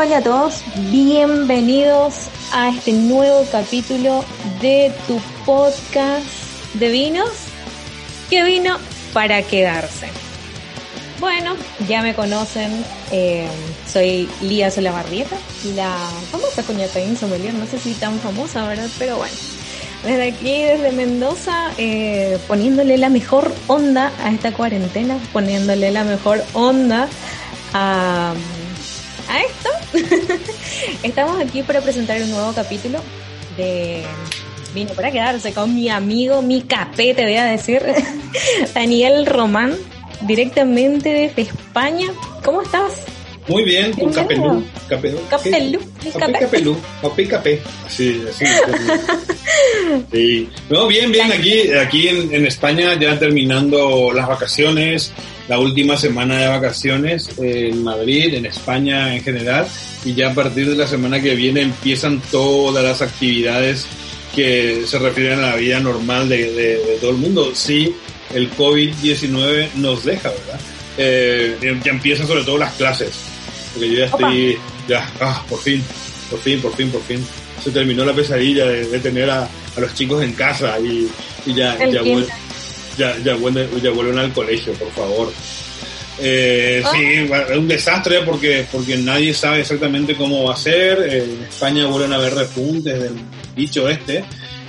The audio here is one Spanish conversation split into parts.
Hola, a todos, bienvenidos a este nuevo capítulo de tu podcast de vinos que vino para quedarse. Bueno, ya me conocen, eh, soy Lía Solabarrieta, la famosa coñataín sommelier, no sé si tan famosa, ¿verdad? Pero bueno, desde aquí, desde Mendoza, eh, poniéndole la mejor onda a esta cuarentena, poniéndole la mejor onda a, a esto. Estamos aquí para presentar un nuevo capítulo de Vino para quedarse con mi amigo, mi capé, te voy a decir, Daniel Román, directamente desde España. ¿Cómo estás? Muy bien, con capelú. Capelú. Capelú. Capelú. Capé, capé. Sí, así. sí. No, bien, bien. Aquí, aquí en, en, España ya terminando las vacaciones, la última semana de vacaciones en Madrid, en España en general. Y ya a partir de la semana que viene empiezan todas las actividades que se refieren a la vida normal de, de, de todo el mundo. Sí, el COVID-19 nos deja, ¿verdad? Eh, ya empiezan sobre todo las clases. Porque yo ya estoy, Opa. ya, ah, por fin, por fin, por fin, por fin. Se terminó la pesadilla de, de tener a, a, los chicos en casa y, y ya, ya, vuel, ya, ya, vuelven, ya, vuelven al colegio, por favor. Eh, oh. Sí, es un desastre porque, porque nadie sabe exactamente cómo va a ser. En España vuelven a haber repuntes del bicho este.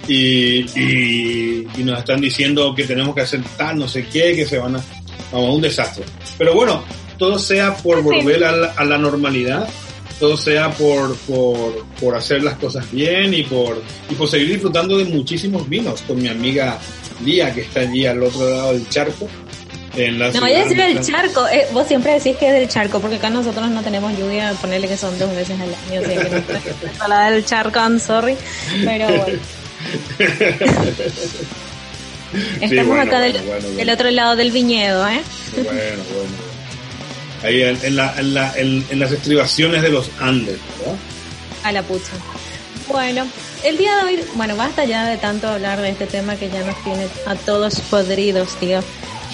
Y, y, y, nos están diciendo que tenemos que hacer tal, no sé qué, que se van a... Vamos, un desastre. Pero bueno, todo sea por volver a la, a la normalidad, todo sea por, por, por, hacer las cosas bien y por, y por seguir disfrutando de muchísimos vinos con mi amiga Lía, que está allí al otro lado del charco. En la no, voy a decir el charco. Eh, vos siempre decís que es del charco, porque acá nosotros no tenemos lluvia, ponerle que son dos veces al año. O sea, que no la del charco, I'm sorry. Pero bueno. Estamos sí, bueno, acá del, bueno, del, otro lado del viñedo, ¿eh? Bueno, bueno. Ahí en, en, la, en, la, en, las estribaciones de los Andes, ¿verdad? A la pucha. Bueno, el día de hoy, bueno, basta ya de tanto hablar de este tema que ya nos tiene a todos podridos, tío.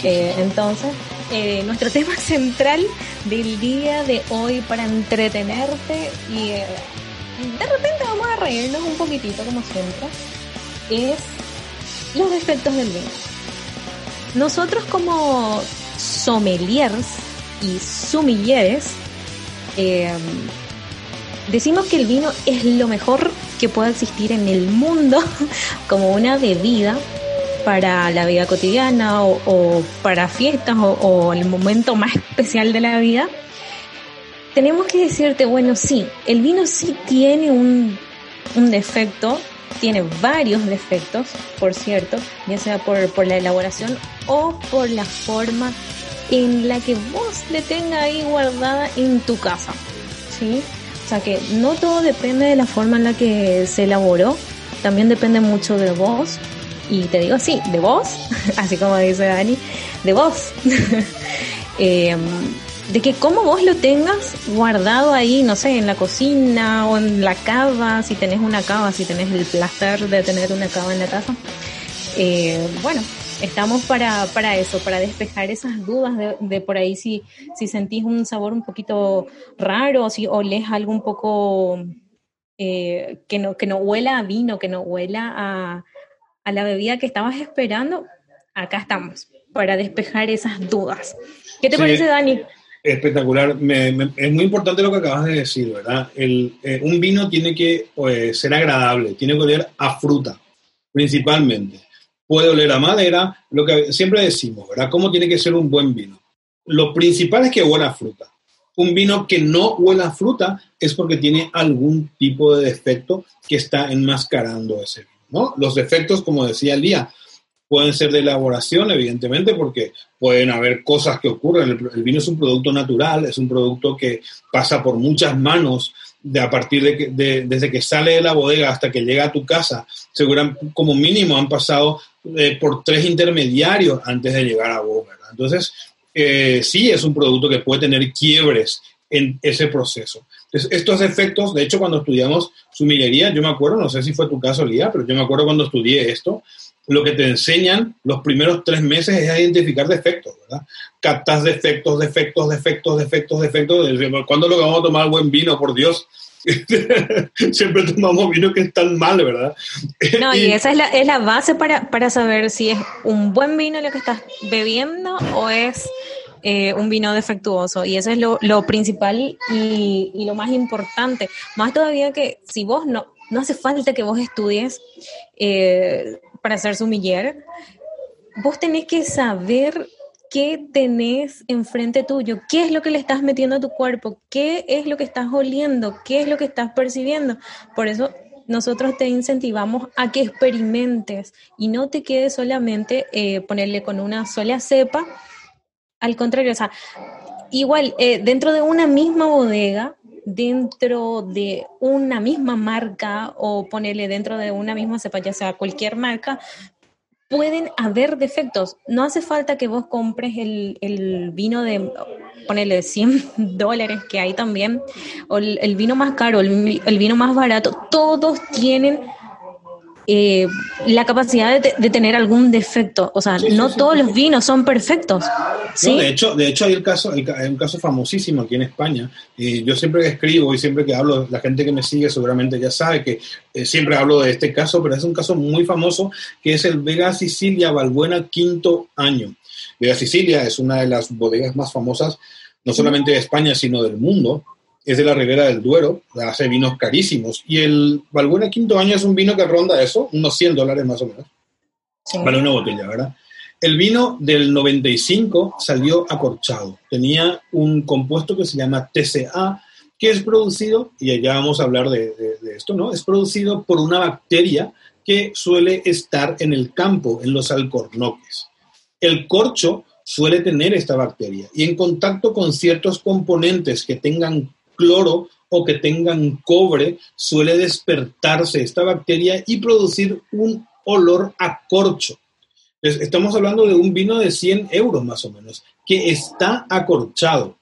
Eh, entonces, eh, nuestro tema central del día de hoy para entretenerte y eh, de repente vamos a reírnos un poquitito como siempre es los defectos del vino. Nosotros como sommeliers y sumilleres eh, decimos que el vino es lo mejor que puede existir en el mundo como una bebida para la vida cotidiana o, para fiestas o, o, el momento más especial de la vida, tenemos que decirte, bueno, sí, el vino sí tiene un, un defecto tiene varios defectos, por cierto, ya sea por, por la elaboración o por la forma en la que vos le tenga ahí guardada en tu casa. ¿sí? O sea que no todo depende de la forma en la que se elaboró, también depende mucho de vos. Y te digo así, de vos, así como dice Dani, de vos. eh, de que como vos lo tengas guardado ahí, no sé, en la cocina o en la cava, si tenés una cava, si tenés el placer de tener una cava en la casa. Eh, bueno, estamos para, para eso, para despejar esas dudas de, de, por ahí si, si sentís un sabor un poquito raro, si olés algo un poco eh, que, no, que no huela a vino, que no huela a, a la bebida que estabas esperando, acá estamos, para despejar esas dudas. ¿Qué te sí. parece, Dani? espectacular. Me, me, es muy importante lo que acabas de decir, ¿verdad? El, eh, un vino tiene que pues, ser agradable, tiene que oler a fruta, principalmente. Puede oler a madera, lo que siempre decimos, ¿verdad? ¿Cómo tiene que ser un buen vino? Lo principal es que huela a fruta. Un vino que no huela a fruta es porque tiene algún tipo de defecto que está enmascarando ese vino, ¿no? Los defectos, como decía Lía, pueden ser de elaboración, evidentemente, porque pueden haber cosas que ocurren. El, el, vino es un producto natural, es un producto que pasa por muchas manos de a partir de, que, de desde que sale de la bodega hasta que llega a tu casa. Seguramente, como mínimo, han pasado eh, por tres intermediarios antes de llegar a vos, ¿verdad? Entonces, eh, sí es un producto que puede tener quiebres en ese proceso. Estos efectos, de hecho, cuando estudiamos sumillería, yo me acuerdo, no sé si fue tu caso, Lía, pero yo me acuerdo cuando estudié esto, lo que te enseñan los primeros tres meses es a identificar defectos, ¿verdad? Captas defectos, defectos, defectos, defectos, defectos. ¿Cuándo lo que vamos a tomar buen vino, por Dios? Siempre tomamos vino que están mal, ¿verdad? No, y, esa es la, es la base para, para, saber si es un buen vino lo que estás bebiendo o es eh, un vino defectuoso. Y eso es lo, lo principal y, y, lo más importante. Más todavía que si vos no, no hace falta que vos estudies eh, para ser sumiller, vos tenés que saber qué tenés enfrente tuyo, qué es lo que le estás metiendo a tu cuerpo, qué es lo que estás oliendo, qué es lo que estás percibiendo. Por eso nosotros te incentivamos a que experimentes y no te quedes solamente eh, ponerle con una sola cepa. Al contrario, o sea, igual, eh, dentro de una misma bodega, dentro de una misma marca o ponerle dentro de una misma cepa, ya sea cualquier marca, pueden haber defectos. No hace falta que vos compres el, vino de, ponerle 100 dólares que hay también, o el, vino más caro, el, el, vino más barato. Todos tienen eh, la capacidad de, tener algún defecto. O sea, no todos los vinos son perfectos. de hecho, de hecho hay el caso, hay un caso famosísimo aquí en España. Y yo siempre que escribo y siempre que hablo, la gente que me sigue seguramente ya sabe que eh, siempre hablo de este caso, pero es un caso muy famoso que es el Vega Sicilia Valbuena quinto año. Vega Sicilia es una de las bodegas más famosas, no solamente de España, sino del mundo es de la Ribera del Duero, hace vinos carísimos. Y el Valbuena Quinto Año es un vino que ronda eso, unos 100 dólares más o menos. Vale una botella, ¿verdad? El vino del 95 salió acorchado. Tenía un compuesto que se llama TCA, que es producido, y ya vamos a hablar de, de esto, ¿no? Es producido por una bacteria que suele estar en el campo, en los alcornoques. El corcho suele tener esta bacteria y en contacto con ciertos componentes que tengan cloro o que tengan cobre, suele despertarse esta bacteria y producir un olor a corcho. Estamos hablando de un vino de 100 euros más o menos, que está acorchado.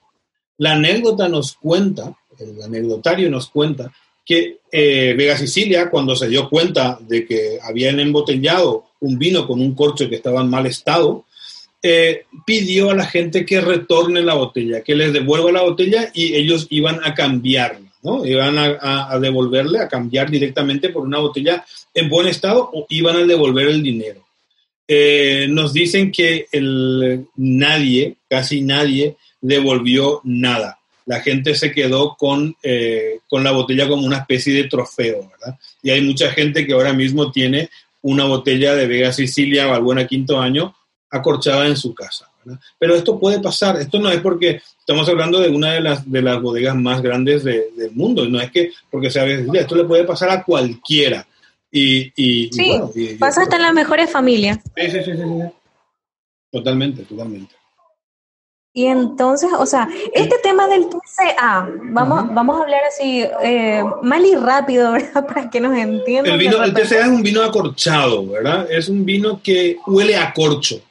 La anécdota nos cuenta, el anecdotario nos cuenta, que eh, Vega Sicilia, cuando se dio cuenta de que habían embotellado un vino con un corcho que estaba en mal estado, eh, pidió a la gente que retorne la botella, que les devuelva la botella y ellos iban a cambiarla, ¿no? Iban a, devolverle, a cambiar directamente por una botella en buen estado o iban a devolver el dinero. Eh, nos dicen que el, nadie, casi nadie, devolvió nada. La gente se quedó con, eh, con la botella como una especie de trofeo, ¿verdad? Y hay mucha gente que ahora mismo tiene una botella de Vega Sicilia, Valbuena Quinto Año, acorchada en su casa. Pero esto puede pasar, esto no es porque estamos hablando de una de las, de las bodegas más grandes del mundo, no es que porque sea esto le puede pasar a cualquiera. Y, y, sí, bueno, pasa hasta en las mejores familias. Sí, sí, sí, sí, Totalmente, totalmente. Y entonces, o sea, este tema del TCA, vamos, vamos a hablar así eh, mal y rápido, ¿verdad? Para que nos entiendan. El, vino, el TCA es un vino acorchado, ¿verdad? Es un vino que huele a corcho.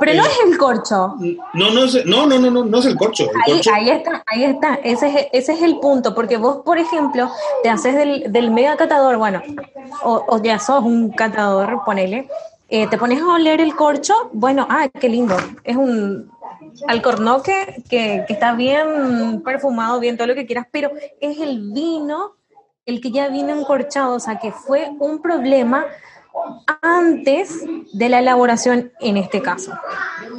Pero no es el corcho. No, no, es, no, no, no, no, no es el corcho. ahí, está, ahí está. Ese es, ese es el punto. Porque vos, por ejemplo, te haces del, del mega catador, bueno, o, ya sos un catador, ponele, eh, te pones a oler el corcho, bueno, ah, qué lindo. Es un alcornoque que, que está bien perfumado, bien todo lo que quieras, pero es el vino el que ya vino encorchado, o sea, que fue un problema antes de la elaboración en este caso.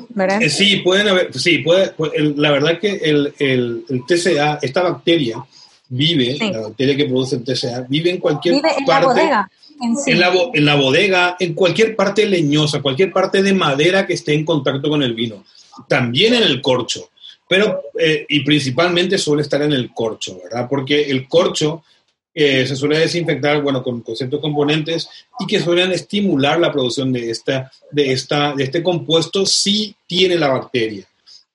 ¿verdad? Eh, sí, pueden haber, sí, puede, la verdad que el, el, TCA, esta bacteria, vive, la bacteria que produce el TCA, vive en cualquier vive en parte. La bodega, en, en, la, en la bodega, en cualquier parte leñosa, cualquier parte de madera que esté en contacto con el vino. También en el corcho, pero, eh, y principalmente suele estar en el corcho, ¿verdad? Porque el corcho se suele desinfectar bueno, con, ciertos componentes y que suelen estimular la producción de, esta, de, esta, de este compuesto si tiene la bacteria.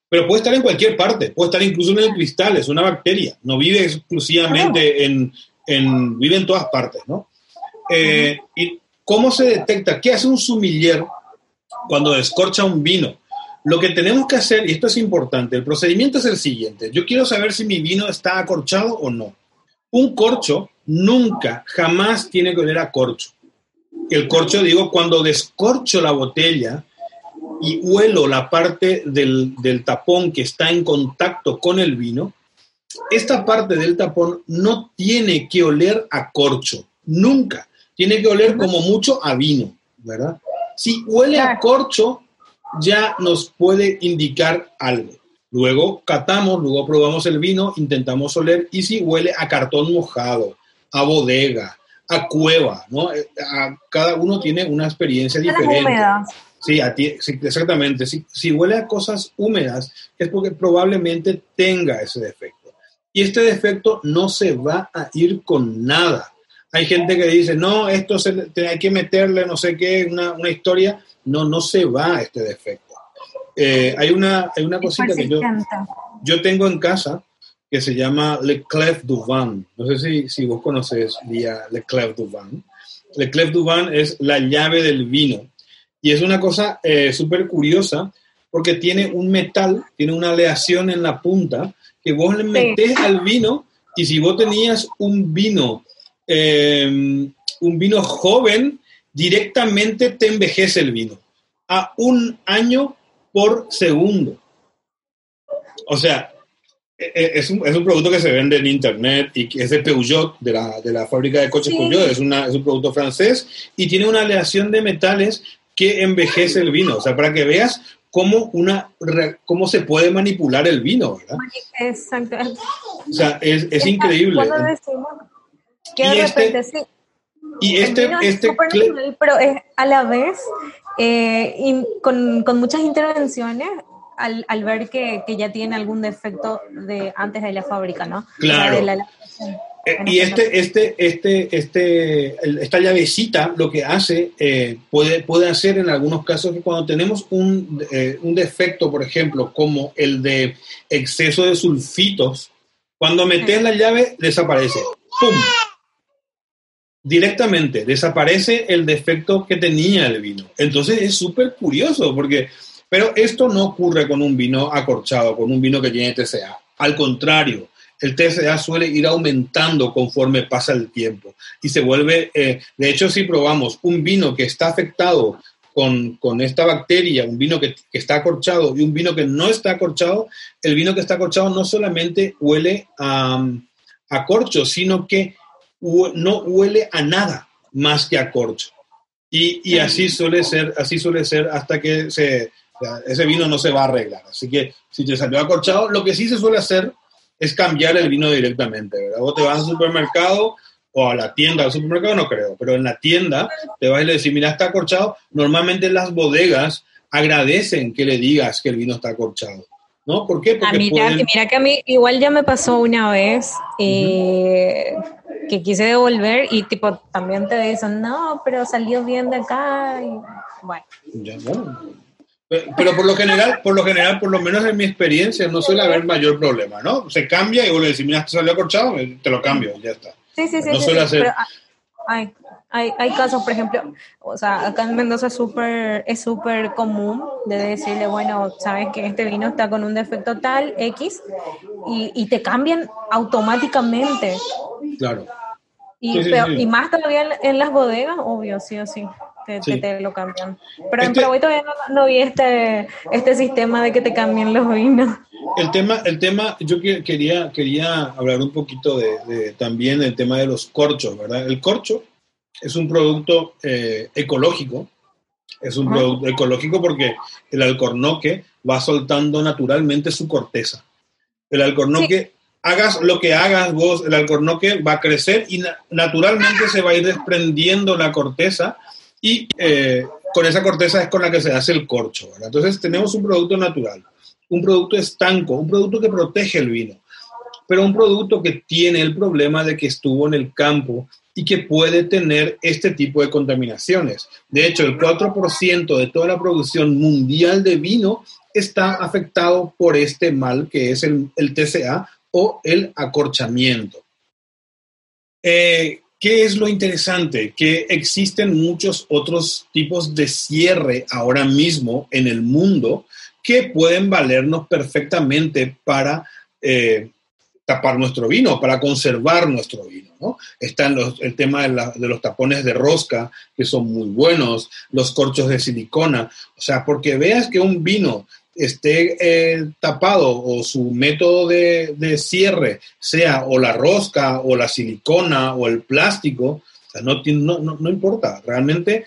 Pero puede estar en cualquier parte, puede estar incluso en el cristal, es una bacteria, no vive exclusivamente en, en vive en todas partes, ¿no? Eh, ¿Y cómo se detecta? ¿Qué hace un sumiller cuando descorcha un vino? Lo que tenemos que hacer, y esto es importante, el procedimiento es el siguiente. Yo quiero saber si mi vino está acorchado o no. Un corcho nunca, jamás tiene que oler a corcho. El corcho, digo, cuando descorcho la botella y huelo la parte del, del tapón que está en contacto con el vino, esta parte del tapón no tiene que oler a corcho, nunca. Tiene que oler como mucho a vino, ¿verdad? Si huele a corcho, ya nos puede indicar algo. Luego catamos, luego probamos el vino, intentamos oler y si huele a cartón mojado, a bodega, a cueva, ¿no? Eh, cada uno tiene una experiencia diferente. Sí, sí, exactamente. Si, si huele a cosas húmedas es porque probablemente tenga ese defecto. Y este defecto no se va a ir con nada. Hay gente que dice, no, esto se, hay que meterle no sé qué, una, una historia. No, no se va este defecto. Eh, hay, una, hay una cosita que yo, yo tengo en casa que se llama Le Clef du Vin. No sé si, si vos conoces Le Clef du Vin. Le Clef du Vin es la llave del vino. Y es una cosa eh, súper curiosa porque tiene un metal, tiene una aleación en la punta que vos le metés al vino y si vos tenías un vino, eh, un vino joven, directamente te envejece el vino a un año por segundo. O sea, e, e, es un, es un, producto que se vende en internet y que es de Peugeot, de la, de la fábrica de coches Peugeot, es, una, es, un producto francés y tiene una aleación de metales que envejece el vino. O sea, para que veas cómo, una, cómo se puede manipular el vino, ¿verdad? Exacto. O sea, es, es increíble. que de este repente sí. Y este, este pero es a la vez eh, con, con, muchas intervenciones al, al ver que, que, ya tiene algún defecto de antes de la fábrica, ¿no? Claro. Eh, y este, este, este, este, esta llavecita lo que hace, eh, puede, puede hacer en algunos casos que cuando tenemos un, un defecto, por ejemplo, como el de exceso de sulfitos, cuando metes la llave desaparece. ¡Pum! Directamente desaparece el defecto que tenía el vino. Entonces es súper curioso porque, pero esto no ocurre con un vino acorchado, con un vino que tiene TCA. Al contrario, el TCA suele ir aumentando conforme pasa el tiempo y se vuelve, eh, de hecho, si probamos un vino que está afectado con, con esta bacteria, un vino que, que, está acorchado y un vino que no está acorchado, el vino que está acorchado no solamente huele a, a corcho, sino que no huele a nada más que a corcho. Y, y, así suele ser, así suele ser hasta que se, ese vino no se va a arreglar. Así que si te salió acorchado, lo que sí se suele hacer es cambiar el vino directamente, ¿verdad? Vos te vas al supermercado o a la tienda, al supermercado no creo, pero en la tienda te vas y le decís, mira, está acorchado. Normalmente las bodegas agradecen que le digas que el vino está acorchado. ¿No? ¿Por qué? Porque mira, mira que a mí igual ya me pasó una vez. Eh, que quise devolver y tipo también te dicen, no, pero salió bien de acá y bueno. Pero por lo general, por lo general, por lo menos en mi experiencia, no suele haber mayor problema, ¿no? Se cambia y vos le decís, mira, te salió acorchado, te lo cambio, ya está. Sí, sí, sí. No suele hacer... hay, hay, hay, casos, por ejemplo, o sea, acá en Mendoza super, es súper común de decirle, bueno, sabes que este vino está con un defecto tal, X, y, y te cambian automáticamente. Claro. Y, y más todavía en, las bodegas, obvio, sí o sí. Te, te, lo cambian. Pero en este Paraguay todavía no, vi este, este sistema de que te cambien los vinos. El tema, el tema yo quería, quería hablar un poquito de, también del tema de los corchos, ¿verdad? El corcho es un producto eh, ecológico, es un producto ecológico porque el alcornoque va soltando naturalmente su corteza. El alcornoque hagas lo que hagas vos, el alcornoque va a crecer y naturalmente se va a ir desprendiendo la corteza y eh, con esa corteza es con la que se hace el corcho. Entonces tenemos un producto natural, un producto estanco, un producto que protege el vino, pero un producto que tiene el problema de que estuvo en el campo y que puede tener este tipo de contaminaciones. De hecho, el 4% de toda la producción mundial de vino está afectado por este mal que es el, TCA o el acorchamiento. Eh, ¿Qué es lo interesante? Que existen muchos otros tipos de cierre ahora mismo en el mundo que pueden valernos perfectamente para, eh, tapar nuestro vino, para conservar nuestro vino. ¿No? Está el tema de, los tapones de rosca, que son muy buenos, los corchos de silicona. O sea, porque veas que un vino esté eh, tapado o su método de, cierre sea o la rosca o la silicona o el plástico, no importa, realmente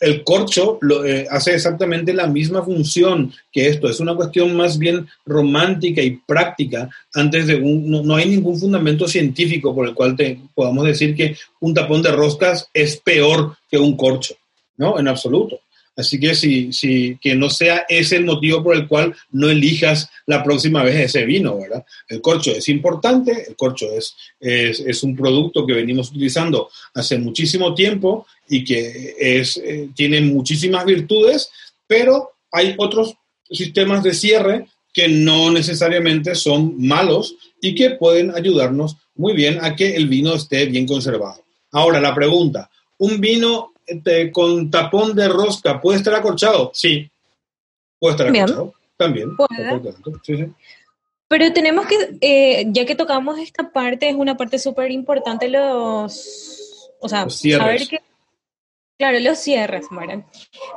el corcho lo, eh, hace exactamente la misma función que esto. Es una cuestión más bien romántica y práctica. Antes de un, no, hay ningún fundamento científico por el cual te, podamos decir que un tapón de roscas es peor que un corcho. No, en absoluto. Así que si, si, que no sea ese el motivo por el cual no elijas la próxima vez ese vino, ¿verdad? El corcho es importante, el corcho es, es, un producto que venimos utilizando hace muchísimo tiempo y que es, eh, tiene muchísimas virtudes, pero hay otros sistemas de cierre que no necesariamente son malos y que pueden ayudarnos muy bien a que el vino esté bien conservado. Ahora, la pregunta, ¿un vino este, con tapón de rosca, ¿puede estar acorchado? Sí, puede estar acorchado. También. Pero tenemos que, eh, ya que tocamos esta parte, es una parte súper importante los, o sea, saber que, claro, los cierres, Mara,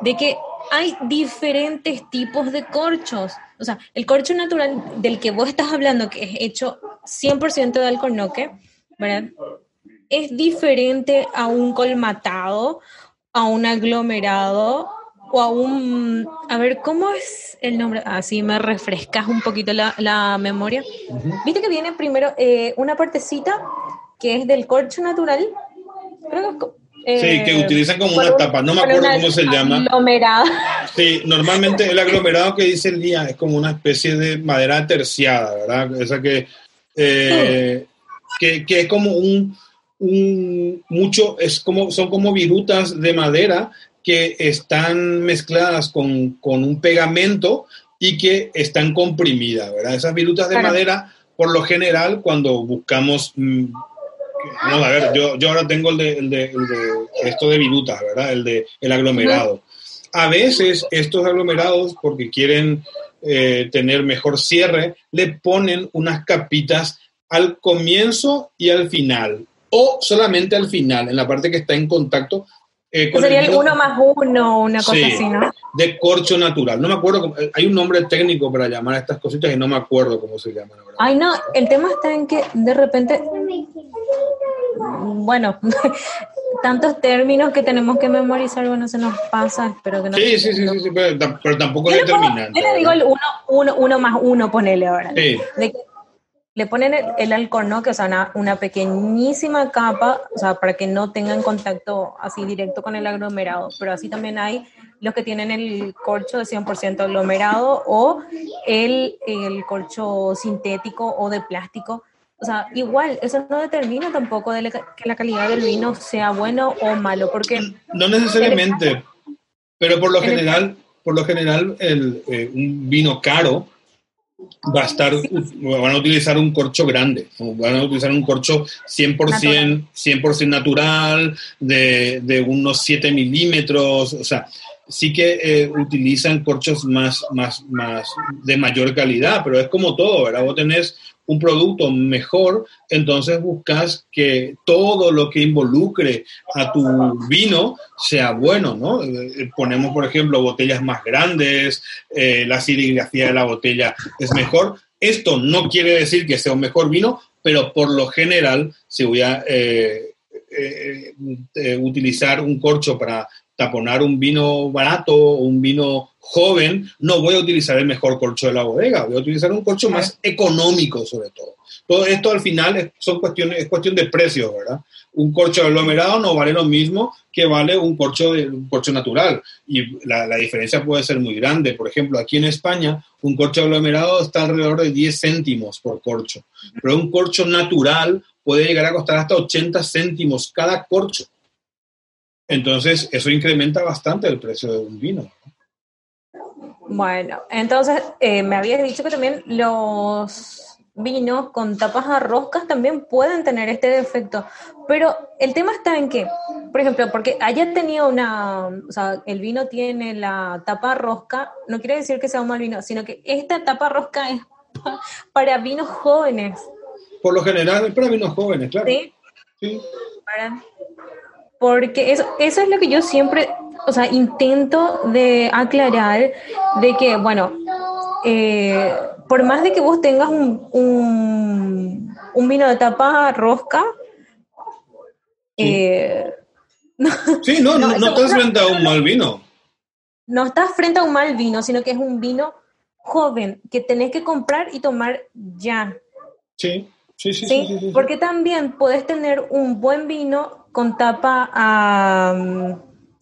de que hay diferentes tipos de corchos. O sea, el corcho natural del que vos estás hablando, que es hecho 100% de alcornoque, ¿verdad? Es diferente a un colmatado a un aglomerado o a un... A ver, ¿cómo es el nombre? Así me refrescas un poquito la, memoria. Viste que viene primero eh, una partecita que es del corcho natural. Creo que sí, que eh, utilizan como una tapa, no me acuerdo cómo se llama. Aglomerado. Sí, normalmente el aglomerado que dice el día es como una especie de madera terciada, ¿verdad? Esa que, eh, que, que, es como un, mucho, es como, son como virutas de madera que están mezcladas con, un pegamento y que están comprimidas, ¿verdad? Esas virutas de madera, por lo general, cuando buscamos... Mm, no, a ver, yo, yo ahora tengo el de, el de, esto de virutas, ¿verdad? El de el aglomerado. A veces estos aglomerados, porque quieren eh, tener mejor cierre, le ponen unas capitas al comienzo y al final o solamente al final, en la parte que está en contacto eh, con Sería el, uno más uno, una cosa así, ¿no? De corcho natural. No me acuerdo, eh, hay un nombre técnico para llamar a estas cositas y no me acuerdo cómo se llaman. Ay, no, el tema está en que de repente, bueno, tantos términos que tenemos que memorizar, bueno, se nos pasa, espero que no. Sí, sí, sí, sí, pero, tampoco es determinante. Yo le digo el uno, uno, uno más uno, ponele ahora. Sí le ponen el, el que O sea, una, pequeñísima capa, o sea, para que no tengan contacto así directo con el aglomerado. Pero así también hay los que tienen el corcho de 100% aglomerado o el, el corcho sintético o de plástico. O sea, igual, eso no determina tampoco de que la calidad del vino sea bueno o malo, porque... No necesariamente, pero por lo general, por lo general el, eh, un vino caro va a estar, van a utilizar un corcho grande, van a utilizar un corcho 100%, 100 natural, de, de, unos 7 milímetros, o sea, sí que eh, utilizan corchos más, más, más de mayor calidad, pero es como todo, ¿verdad? Vos tenés un producto mejor, entonces buscas que todo lo que involucre a tu vino sea bueno, ¿no? Eh, ponemos, por ejemplo, botellas más grandes, eh, la serigrafía de la botella es mejor. Esto no quiere decir que sea un mejor vino, pero por lo general, si voy a eh, utilizar un corcho para taponar un vino barato o un vino joven, no voy a utilizar el mejor corcho de la bodega, voy a utilizar un corcho más económico sobre todo. Todo esto al final es, son cuestiones, es cuestión de precios, ¿verdad? Un corcho aglomerado no vale lo mismo que vale un corcho, de, un corcho natural y la, la, diferencia puede ser muy grande. Por ejemplo, aquí en España un corcho aglomerado está alrededor de 10 céntimos por corcho, pero un corcho natural puede llegar a costar hasta 80 céntimos cada corcho. Entonces, eso incrementa bastante el precio de un vino. Bueno, entonces eh, me habías dicho que también los vinos con tapas a roscas también pueden tener este defecto, pero el tema está en que, por ejemplo, porque haya tenido una, o sea, el vino tiene la tapa rosca, no quiere decir que sea un mal vino, sino que esta tapa rosca es para vinos jóvenes. Por lo general es para vinos jóvenes, claro. Sí. sí. Porque eso, eso es lo que yo siempre, o sea, intento de aclarar de que, bueno, eh, por más de que vos tengas un, un, vino de tapa rosca, eh, sí, no, no, no, estás frente a un mal vino. No estás frente a un mal vino, sino que es un vino joven que tenés que comprar y tomar ya. Sí, sí, sí. sí, sí, porque también puedes tener un buen vino con tapa a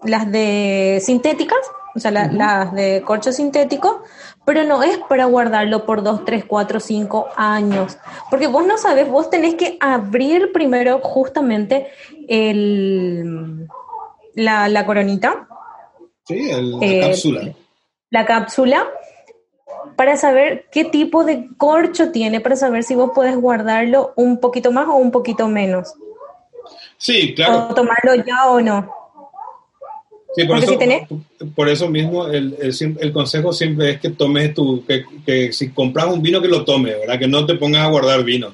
las de sintéticas, o sea, las de corcho sintético, pero no es para guardarlo por 2, 3, 4, 5 años. Porque vos no sabes, vos tenés que abrir primero justamente el, la, coronita. Sí, la eh, cápsula. La cápsula para saber qué tipo de corcho tiene, para saber si vos puedes guardarlo un poquito más o un poquito menos. Sí, claro. O tomarlo ya o no. Sí, por, eso, por eso mismo el, el, consejo siempre es que tomes tu, que, que, si compras un vino que lo tomes, ¿verdad? Que no te pongas a guardar vino.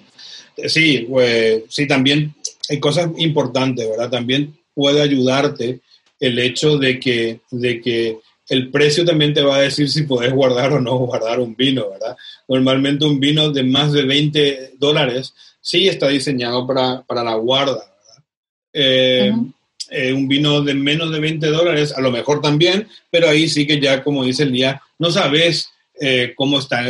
Sí, pues, sí, también hay cosas importantes, ¿verdad? También puede ayudarte el hecho de que, de que el precio también te va a decir si puedes guardar o no guardar un vino, ¿verdad? Normalmente un vino de más de 20 dólares sí está diseñado para, para la guarda, ¿verdad? Eh, eh, un vino de menos de 20 dólares, a lo mejor también, pero ahí sí que ya, como dice el día, no sabes eh, cómo está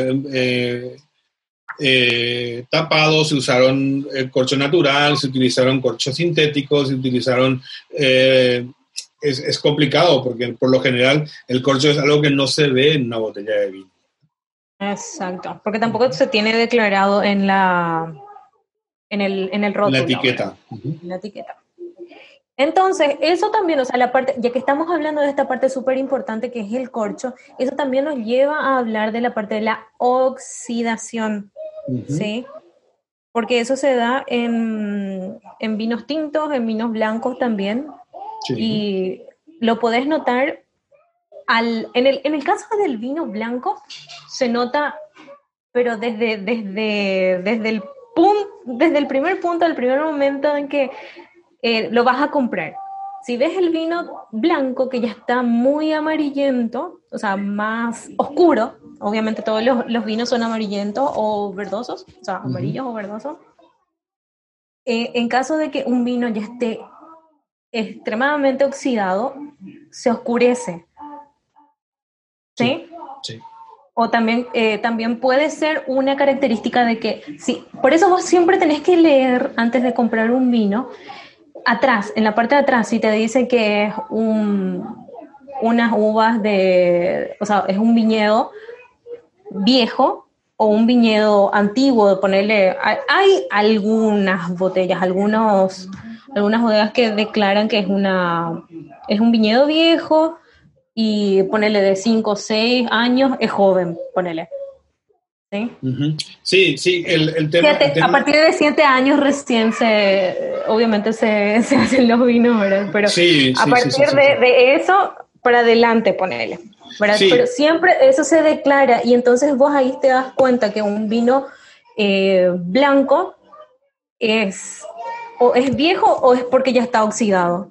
eh, tapado, se usaron corcho natural, se utilizaron corchos sintéticos, se utilizaron... Es, es, complicado porque por lo general el corcho es algo que no se ve en una botella de vino. Exacto, porque tampoco se tiene declarado en la en el, en el rótulo. La etiqueta. La etiqueta. Entonces, eso también, o sea, la parte, ya que estamos hablando de esta parte súper importante que es el corcho, eso también nos lleva a hablar de la parte de la oxidación, ¿sí? Porque eso se da en, vinos tintos, en vinos blancos también, y lo podés notar al, en, el, en el caso del vino blanco, se nota, pero desde, desde, desde el punto, desde el primer punto, el primer momento en que eh, lo vas a comprar. Si ves el vino blanco que ya está muy amarillento, o sea, más oscuro, obviamente todos los, vinos son amarillentos o verdosos, o sea, amarillos o verdosos. Eh, en caso de que un vino ya esté extremadamente oxidado, se oscurece. ¿Sí? Sí. O también, eh, también puede ser una característica de que, sí, por eso vos siempre tenés que leer antes de comprar un vino atrás, en la parte de atrás, si te dice que es un, unas uvas de, o sea, es un viñedo viejo o un viñedo antiguo, de ponerle, hay algunas botellas, algunos, algunas bodegas que declaran que es una, es un viñedo viejo y ponerle de 5 o 6 años es joven, ponele. ¿Sí? sí, el, tema, A partir de siete años recién se, obviamente se, se hacen los vinos, ¿verdad? Pero a partir de, eso, para adelante ponele. Pero siempre eso se declara y entonces vos ahí te das cuenta que un vino eh, blanco es o es viejo o es porque ya está oxidado.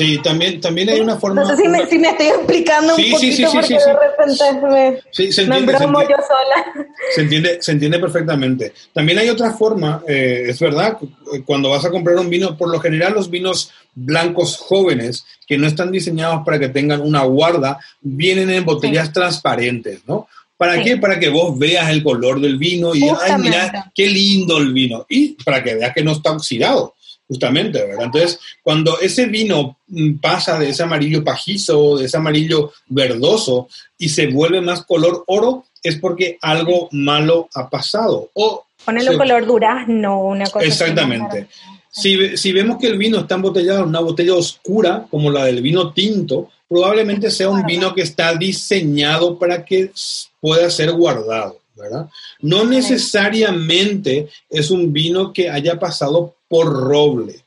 Sí, también, también hay una forma... No sé si me, si me estoy explicando un poquito porque de repente me, sí, se entiende, yo sola. Se entiende, se entiende perfectamente. También hay otra forma, eh, es verdad, cuando vas a comprar un vino, por lo general los vinos blancos jóvenes, que no están diseñados para que tengan una guarda, vienen en botellas transparentes, ¿no? ¿Para qué? Para que vos veas el color del vino y, ay, mira, qué lindo el vino. Y para que veas que no está oxidado justamente, ¿verdad? Entonces, cuando ese vino mm, pasa de ese amarillo pajizo, de ese amarillo verdoso y se vuelve más color oro, es porque algo malo ha pasado. O Ponerlo color durazno, una cosa Exactamente. Si, si, vemos que el vino está embotellado en una botella oscura, como la del vino tinto, probablemente sea un vino que está diseñado para que pueda ser guardado. ¿Verdad? No necesariamente es un vino que haya pasado por roble.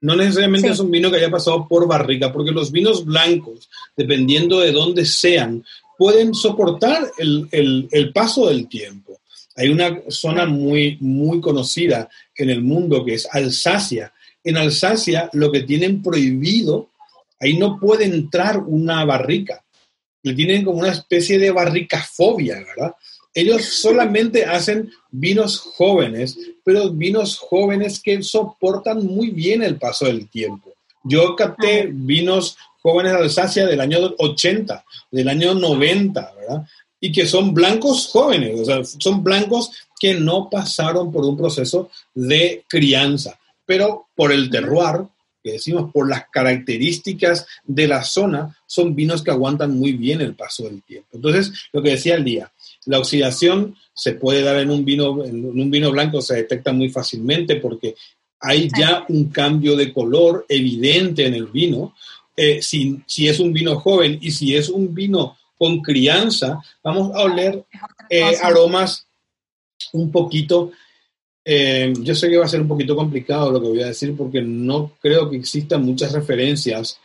No necesariamente es un vino que haya pasado por barrica, porque los vinos blancos, dependiendo de dónde sean, pueden soportar el, paso del tiempo. Hay una zona muy, muy conocida en el mundo que es Alsacia. En Alsacia lo que tienen prohibido, ahí no puede entrar una barrica. Le tienen como una especie de barricafobia, ¿verdad? Ellos solamente hacen vinos jóvenes, pero vinos jóvenes que soportan muy bien el paso del tiempo. Yo capté vinos jóvenes de Alsacia del año 80, del año 90, ¿verdad? Y que son blancos jóvenes, o sea, son blancos que no pasaron por un proceso de crianza, pero por el terroir, que decimos, por las características de la zona, son vinos que aguantan muy bien el paso del tiempo. Entonces, lo que decía el día, la oxidación se puede dar en un vino, en un vino blanco, se detecta muy fácilmente porque hay ya un cambio de color evidente en el vino. Eh, si, si, es un vino joven y si es un vino con crianza, vamos a oler eh, aromas un poquito, eh, yo sé que va a ser un poquito complicado lo que voy a decir porque no creo que existan muchas referencias,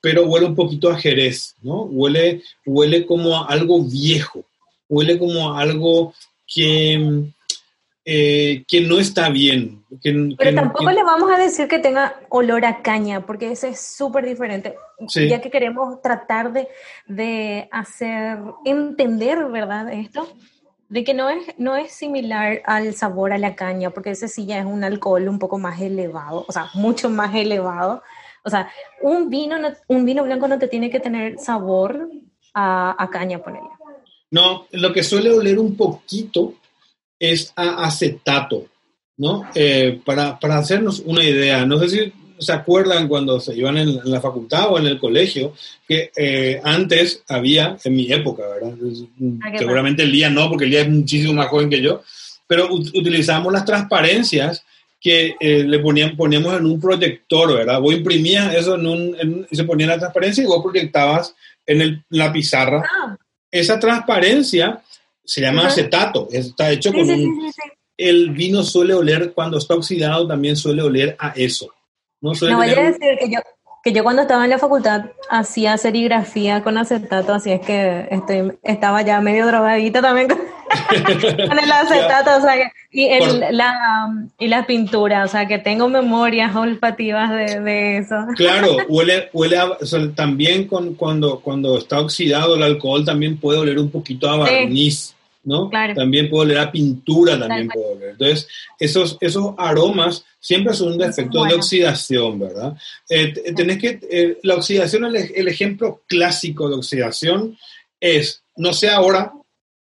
pero huele un poquito a Jerez, ¿no? Huele, huele como a algo viejo, huele como a algo que eh, que no está bien. Pero tampoco le vamos a decir que tenga olor a caña, porque ese es súper diferente. Ya que queremos tratar de, de, hacer entender, ¿verdad? Esto, de que no es, no es similar al sabor a la caña, porque ese sí ya es un alcohol un poco más elevado, o sea, mucho más elevado. O sea, un vino, un vino blanco no te tiene que tener sabor a, a caña, ponerle. No, lo que suele oler un poquito es a acetato, ¿no? Eh, para, para, hacernos una idea, no sé si se acuerdan cuando se iban en, la facultad o en el colegio, que eh, antes había, en mi época, ¿verdad? Ah, seguramente el día no, porque el día es muchísimo más joven que yo, pero utilizábamos las transparencias que eh, le ponían, poníamos en un proyector, ¿verdad? Vos imprimías eso en un, se ponía la transparencia y vos proyectabas en el, la pizarra. Ah. Esa transparencia se llama acetato, está hecho con un... el vino suele oler, cuando está oxidado, también suele oler a eso. No, suele no decir que yo, que yo cuando estaba en la facultad hacía serigrafía con acetato, así es que estoy, estaba ya medio drogadita también. con, el acetato, o sea, y, el, la, y la pintura, o sea, que tengo memorias olfativas de, de eso. Claro, huele, huele también con, cuando, cuando está oxidado el alcohol también puede oler un poquito a barniz. ¿no? También puedo oler a pintura, también puedo oler. Entonces, esos, esos aromas siempre son un defecto de oxidación, ¿verdad? Eh, tenés que, eh, la oxidación, el, el, ejemplo clásico de oxidación es, no sé ahora,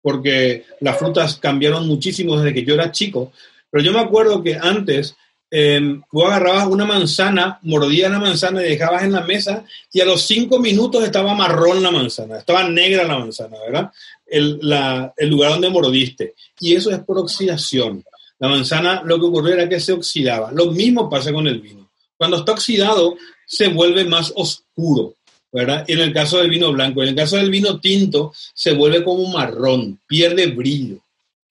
porque las frutas cambiaron muchísimo desde que yo era chico, pero yo me acuerdo que antes eh, vos agarrabas una manzana, mordías la manzana y dejabas en la mesa y a los cinco minutos estaba marrón la manzana, estaba negra la manzana, ¿verdad? el, lugar donde mordiste. Y eso es por oxidación. La manzana lo que ocurrió era que se oxidaba. Lo mismo pasa con el vino. Cuando está oxidado, se vuelve más oscuro, ¿verdad? En el caso del vino blanco. En el caso del vino tinto, se vuelve como marrón, pierde brillo.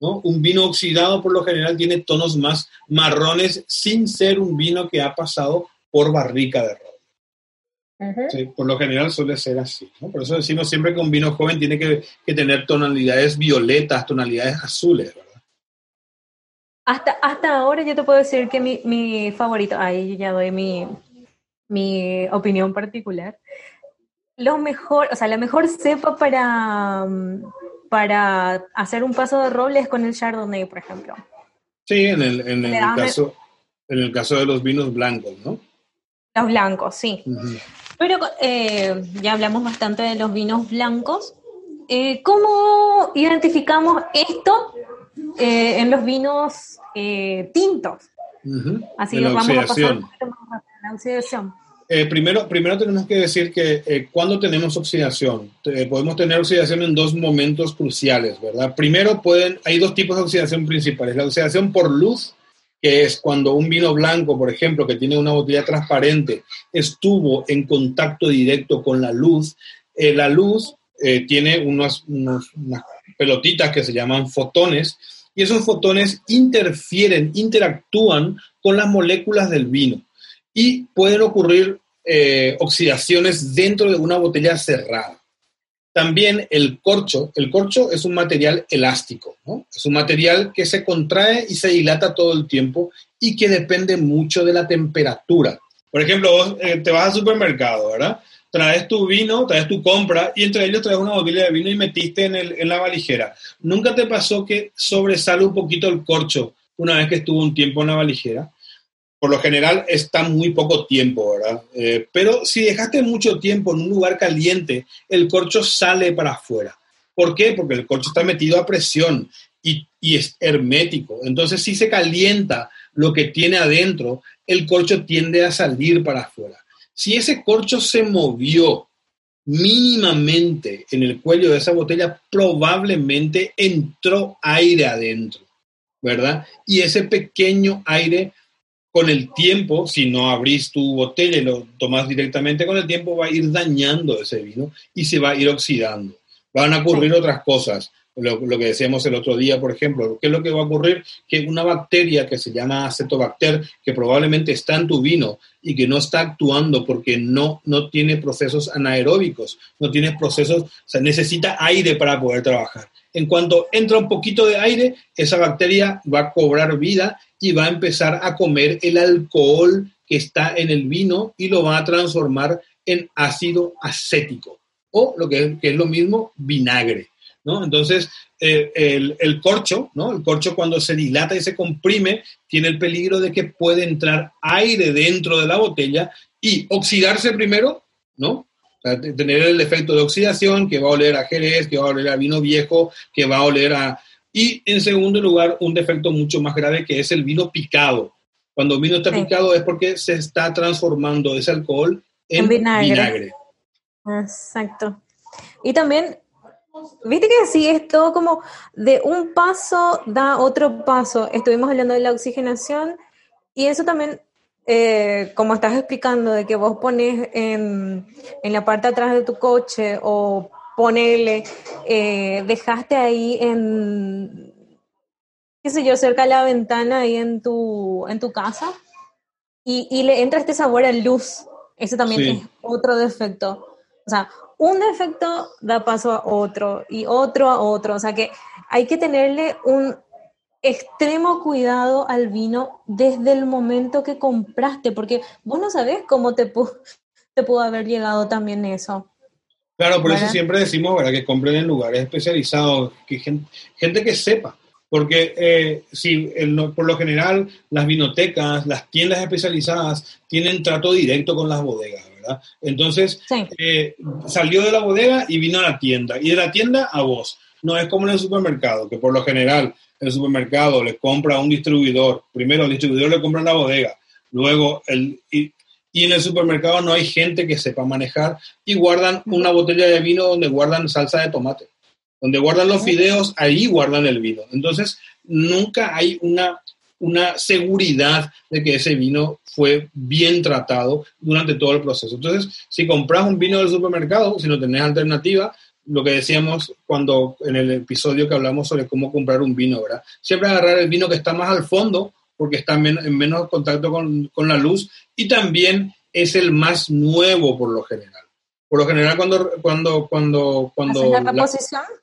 ¿no? Un vino oxidado, por lo general, tiene tonos más marrones sin ser un vino que ha pasado por barrica de roble por lo general suele ser así. Por eso decimos siempre que un vino joven tiene que, tener tonalidades violetas, tonalidades azules. Hasta, hasta ahora yo te puedo decir que mi, mi favorito, ahí ya doy mi, mi opinión particular. Lo mejor, o sea, la mejor cepa para, para hacer un paso de roble es con el Chardonnay, por ejemplo. Sí, en el, en el caso, en el caso de los vinos blancos, ¿no? Los blancos, sí. Pero eh, ya hablamos bastante de los vinos blancos. Eh, ¿Cómo identificamos esto eh, en los vinos tintos? Así lo vamos a pasar la oxidación. Primero, primero tenemos que decir que cuando tenemos oxidación, podemos tener oxidación en dos momentos cruciales, ¿verdad? Primero, pueden, hay dos tipos de oxidación principales. La oxidación por luz que es cuando un vino blanco, por ejemplo, que tiene una botella transparente, estuvo en contacto directo con la luz, eh, la luz eh, tiene unas pelotitas que se llaman fotones, y esos fotones interfieren, interactúan con las moléculas del vino y pueden ocurrir eh, oxidaciones dentro de una botella cerrada. También el corcho, el corcho es un material elástico. Es un material que se contrae y se dilata todo el tiempo y que depende mucho de la temperatura. Por ejemplo, vos eh, te vas al supermercado, ¿verdad? Traes tu vino, traes tu compra y entre ellos traes una botella de vino y metiste en, el, en la valijera. ¿Nunca te pasó que sobresale un poquito el corcho una vez que estuvo un tiempo en la valijera? Por lo general está muy poco tiempo, ¿verdad? Eh, pero si dejaste mucho tiempo en un lugar caliente, el corcho sale para afuera. ¿Por qué? Porque el corcho está metido a presión y, y, es hermético. Entonces, si se calienta lo que tiene adentro, el corcho tiende a salir para afuera. Si ese corcho se movió mínimamente en el cuello de esa botella, probablemente entró aire adentro, ¿verdad? Y ese pequeño aire con el tiempo, si no abrís tu botella y lo tomas directamente, con el tiempo va a ir dañando ese vino y se va a ir oxidando. Van a ocurrir otras cosas. Lo, que decíamos el otro día, por ejemplo, ¿qué es lo que va a ocurrir? Que una bacteria que se llama acetobacter, que probablemente está en tu vino y que no está actuando porque no, no tiene procesos anaeróbicos, no tiene procesos, o sea, necesita aire para poder trabajar. En cuanto entra un poquito de aire, esa bacteria va a cobrar vida y va a empezar a comer el alcohol que está en el vino y lo va a transformar en ácido acético o lo que es, lo mismo, vinagre. ¿no? Entonces, eh, el, corcho, ¿no? El corcho cuando se dilata y se comprime, tiene el peligro de que puede entrar aire dentro de la botella y oxidarse primero, ¿no? tener el efecto de oxidación que va a oler a jerez, que va a oler a vino viejo, que va a oler a, y en segundo lugar, un defecto mucho más grave que es el vino picado. Cuando el vino está picado es porque se está transformando ese alcohol en, vinagre. Exacto. Y también, viste que así es todo como de un paso da otro paso. Estuvimos hablando de la oxigenación y eso también, eh, como estás explicando, de que vos pones en, en la parte de atrás de tu coche o ponerle, eh, dejaste ahí en, qué sé yo, cerca de la ventana ahí en tu, en tu casa y, y le entra este sabor a luz. Eso también es otro defecto. O sea, un defecto da paso a otro y otro a otro. O sea que hay que tenerle un extremo cuidado al vino desde el momento que compraste, porque vos no sabés cómo te, te pudo haber llegado también eso. Claro, por eso siempre decimos ¿verdad? que compren en lugares especializados, que gente, que sepa. Porque eh, si por lo general las vinotecas, las tiendas especializadas tienen trato directo con las bodegas, ¿verdad? Entonces eh, salió de la bodega y vino a la tienda. Y de la tienda a vos. No es como en el supermercado, que por lo general el supermercado le compra a un distribuidor. Primero el distribuidor le compra a la bodega. Luego el, y en el supermercado no hay gente que sepa manejar y guardan una botella de vino donde guardan salsa de tomate. Donde guardan los fideos, ahí guardan el vino. Entonces, nunca hay una, una seguridad de que ese vino fue bien tratado durante todo el proceso. Entonces, si compras un vino del supermercado, si no tenés alternativa, lo que decíamos cuando en el episodio que hablamos sobre cómo comprar un vino, ¿verdad? Siempre agarrar el vino que está más al fondo porque está en menos contacto con, con, la luz y también es el más nuevo por lo general. Por lo general cuando cuando cuando cuando la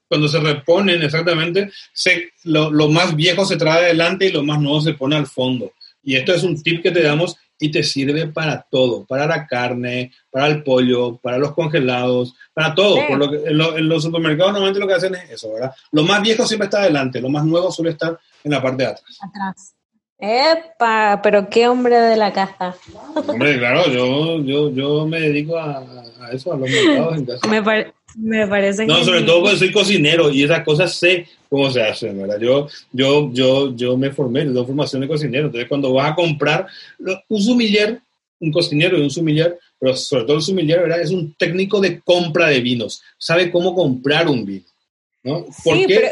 cuando se reponen exactamente, se, lo, lo, más viejo se trae adelante y lo más nuevo se pone al fondo. Y esto es un tip que te damos y te sirve para todo, para la carne, para el pollo, para los congelados, para todo. Por lo que, en, los supermercados normalmente lo que hacen es eso, ¿verdad? Lo más viejo siempre está adelante, lo más nuevo suele estar en la parte de atrás. Atrás. Epa, pero qué hombre de la casa. Hombre, claro, yo, yo, yo me dedico a, eso, a los mercados en casa. Me, me parece No, sobre todo porque soy cocinero y esas cosas sé cómo se hacen, ¿verdad? Yo, yo, yo, yo me formé, doy formación de cocinero. Entonces, cuando vas a comprar un sumiller, un cocinero y un sumiller, pero sobre todo el sumiller, ¿verdad? Es un técnico de compra de vinos. Sabe cómo comprar un vino. ¿no? sí, pero,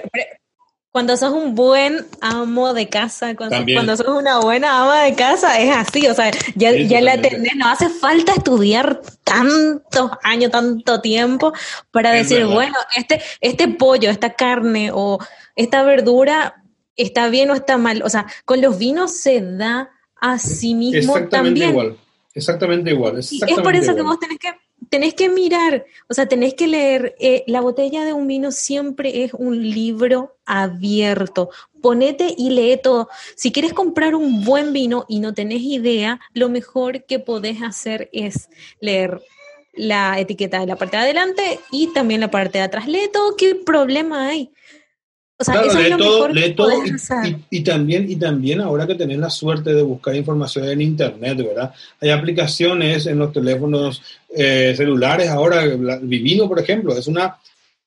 cuando sos un buen amo de casa, cuando, sos una buena ama de casa, es así, o sea, ya, ya la tenés, no hace falta estudiar tantos años, tanto tiempo para decir, bueno, este, este pollo, esta carne o esta verdura está bien o está mal. O sea, con los vinos se da a sí mismo Exactamente también. Igual. Exactamente igual. es por eso que vos tenés que tenés que mirar, o sea, tenés que leer. Eh, la botella de un vino siempre es un libro abierto. Ponete y lee todo. Si quieres comprar un buen vino y no tenés idea, lo mejor que podés hacer es leer la etiqueta de la parte de adelante y también la parte de atrás. Lee todo, ¿qué problema hay? O sea, eso es lo mejor que todo y, también, y también ahora que tenés la suerte de buscar información en internet, ¿verdad? Hay aplicaciones en los teléfonos eh, celulares ahora, Vivino, por ejemplo, es una,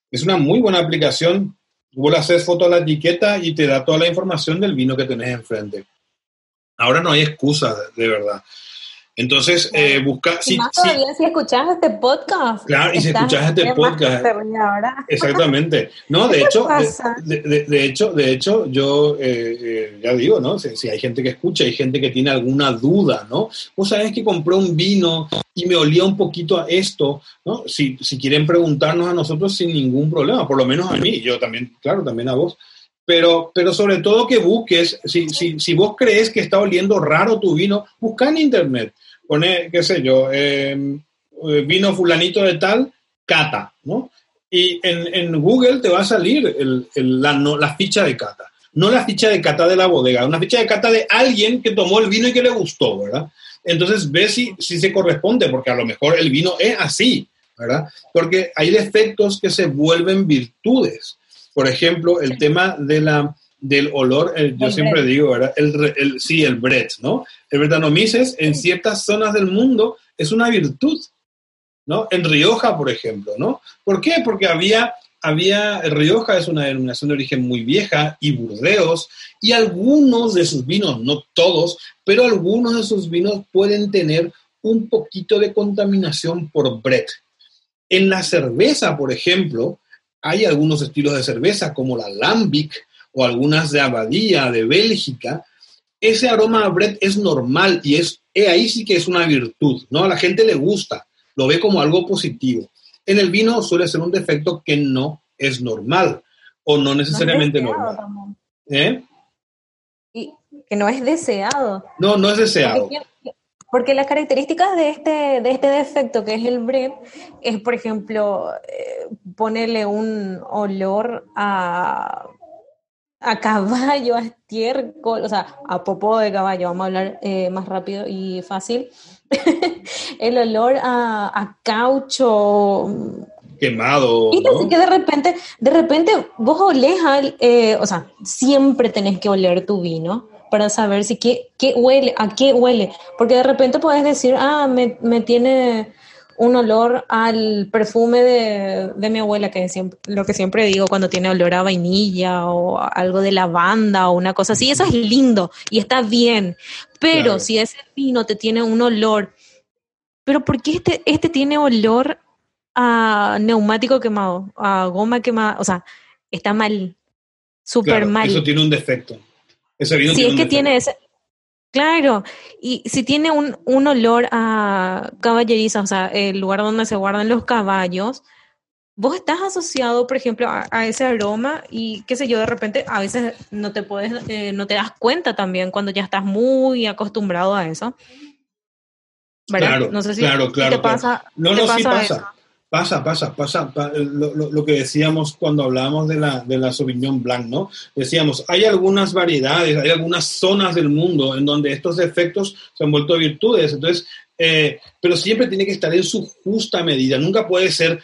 es una muy buena aplicación. Vos le haces foto a la etiqueta y te da toda la información del vino que tenés enfrente. Ahora no hay excusa, de verdad. Entonces, eh, busca... Si, más todavía si escuchas este podcast. Claro, y si escuchas este podcast. Exactamente. No, de hecho, de, hecho, de hecho, yo eh, eh, ya digo, ¿no? Si, hay gente que escucha, hay gente que tiene alguna duda, ¿no? Vos sabés que compré un vino y me olía un poquito a esto, ¿no? Si, si quieren preguntarnos a nosotros sin ningún problema, por lo menos a mí, yo también, claro, también a vos. Pero, pero sobre todo que busques, si, si, si vos crees que está oliendo raro tu vino, busca en internet pone, qué sé yo, em, eh, vino fulanito de tal, cata, ¿no? Y en, Google te va a salir la, la ficha de cata. No la ficha de cata de la bodega, una ficha de cata de alguien que tomó el vino y que le gustó, ¿verdad? Entonces ve si, si se corresponde, porque a lo mejor el vino es así, ¿verdad? Porque hay defectos que se vuelven virtudes. Por ejemplo, el tema de la, del olor, yo siempre digo, ¿verdad? El, el, sí, el Brett, ¿no? El Brettanomyces en ciertas zonas del mundo es una virtud, ¿no? En Rioja, por ejemplo, ¿no? ¿Por qué? Porque había, había, Rioja es una denominación de origen muy vieja y Burdeos, y algunos de sus vinos, no todos, pero algunos de sus vinos pueden tener un poquito de contaminación por Brett. En la cerveza, por ejemplo, hay algunos estilos de cerveza como la Lambic, o algunas de Abadía, de Bélgica, ese aroma a Brett es normal y es eh, ahí sí que es una virtud, ¿no? A la gente le gusta, lo ve como algo positivo. En el vino suele ser un defecto que no es normal o no necesariamente normal. ¿Eh? Y que no es deseado. No, no es deseado. Porque, las características de este, de este defecto, que es el Brett, es, por ejemplo, eh, ponerle un olor a a caballo, a estiércol, o sea, a popó de caballo, vamos a hablar eh, más rápido y fácil. el olor a, caucho. Quemado. Y así que de repente, de repente vos olés al, eh, o sea, siempre tenés que oler tu vino para saber si qué, qué huele, a qué huele. Porque de repente puedes decir, ah, me, me tiene un olor al perfume de, de mi abuela, que es lo que siempre digo cuando tiene olor a vainilla o algo de lavanda o una cosa así. Eso es lindo y está bien. Pero si ese vino te tiene un olor, pero ¿por qué este, este tiene olor a neumático quemado, a goma quemada? O sea, está mal, súper mal. Eso tiene un defecto. Ese vino es que tiene ese, Claro, y si tiene un, un olor a caballeriza, o sea, el lugar donde se guardan los caballos, vos estás asociado, por ejemplo, a, ese aroma y qué sé yo, de repente a veces no te puedes, eh, no te das cuenta también cuando ya estás muy acostumbrado a eso. ¿verdad? Claro, no sé si, claro, claro, te pasa. No, no, sí pasa. Pasa, pasa, pasa. lo, que decíamos cuando hablábamos de la, de la Sauvignon Blanc, ¿no? Decíamos, hay algunas variedades, hay algunas zonas del mundo en donde estos defectos se han vuelto virtudes. Entonces, eh, pero siempre tiene que estar en su justa medida. Nunca puede ser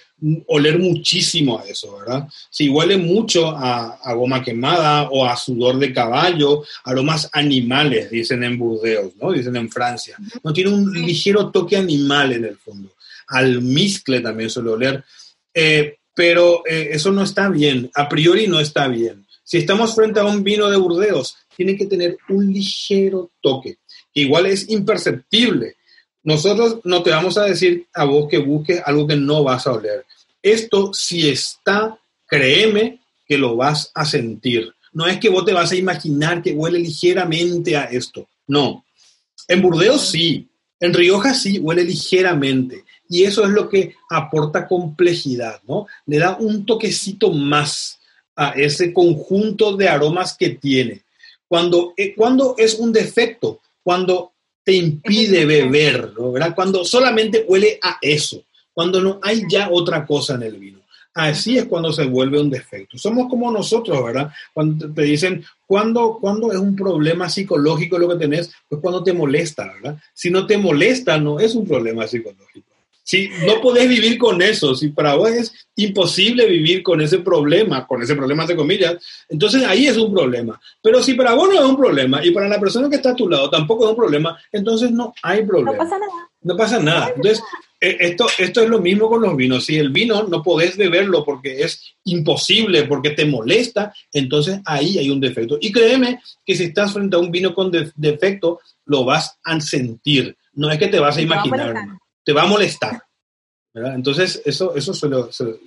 oler muchísimo a eso, ¿verdad? Si huele mucho a, a, goma quemada o a sudor de caballo, aromas animales, dicen en Burdeos, ¿no? Dicen en Francia. No tiene un ligero toque animal en el fondo almizcle también suele oler, eh, pero eh, eso no está bien, a priori no está bien. Si estamos frente a un vino de Burdeos, tiene que tener un ligero toque, que igual es imperceptible. Nosotros no te vamos a decir a vos que busques algo que no vas a oler. Esto, si está, créeme que lo vas a sentir. No es que vos te vas a imaginar que huele ligeramente a esto. No. En Burdeos sí. En Rioja sí, huele ligeramente. Y eso es lo que aporta complejidad, ¿no? Le da un toquecito más a ese conjunto de aromas que tiene. Cuando, eh, cuando es un defecto, cuando te impide beber, ¿no? ¿verdad? Cuando solamente huele a eso. cuando no hay ya otra cosa en el vino. Así es cuando se vuelve un defecto. Somos como nosotros, ¿verdad? Cuando te dicen, ¿cuándo, ¿cuándo es un problema psicológico lo que tenés? Pues cuando te molesta, ¿verdad? Si no te molesta, no es un problema psicológico. Si no podés vivir con eso, si para vos es imposible vivir con ese problema, con ese problema de comillas, entonces ahí es un problema. Pero si para vos no es un problema y para la persona que está a tu lado tampoco es un problema, entonces no hay problema. No pasa nada. No pasa nada. Entonces, eh, esto, esto es lo mismo con los vinos. Si el vino no podés beberlo porque es imposible, porque te molesta, entonces ahí hay un defecto. Y créeme que si estás frente a un vino con defecto, lo vas a sentir. No es que te vas a imaginar, te va a molestar. Entonces, eso, eso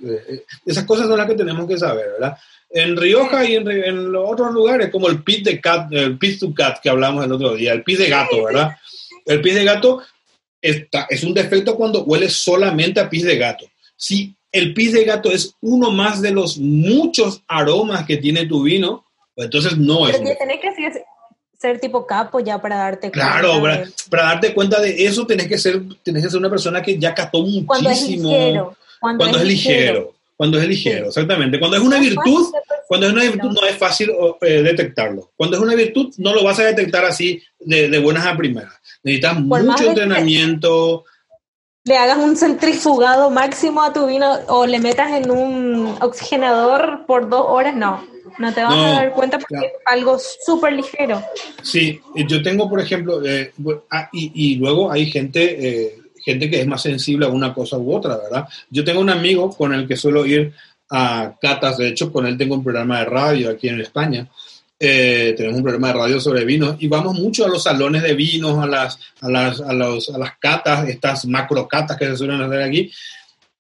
eh, esas cosas son las que tenemos que saber, ¿verdad? En Rioja y en, los otros lugares, como el pis de cat, el pis to cat que hablamos el otro día, el pis de gato, ¿verdad? El pis de gato es un defecto cuando huele solamente a pis de gato. Si el pis de gato es uno más de los muchos aromas que tiene tu vino, pues entonces no Pero es. Tenés que ser, tipo capo ya para darte cuenta. Claro, para, darte cuenta de eso tenés que ser, tenés que ser una persona que ya cató muchísimo. Cuando es ligero. Cuando, es, ligero. Cuando es ligero, exactamente. Cuando es una virtud, cuando es una virtud no es fácil eh, detectarlo. Cuando es una virtud no lo vas a detectar así de, de buenas a primeras. Necesitas mucho entrenamiento. Le hagas un centrifugado máximo a tu vino o le metas en un oxigenador por dos horas, no. No te vas a dar cuenta porque es algo súper ligero. Sí, yo tengo, por ejemplo, eh, ah, y, luego hay gente, eh, gente que es más sensible a una cosa u otra, ¿verdad? Yo tengo un amigo con el que suelo ir a catas, de hecho, con él tengo un programa de radio aquí en España, eh, tenemos un programa de radio sobre vinos y vamos mucho a los salones de vinos, a las, a las, a los, a las catas, estas macro catas que se suelen hacer aquí.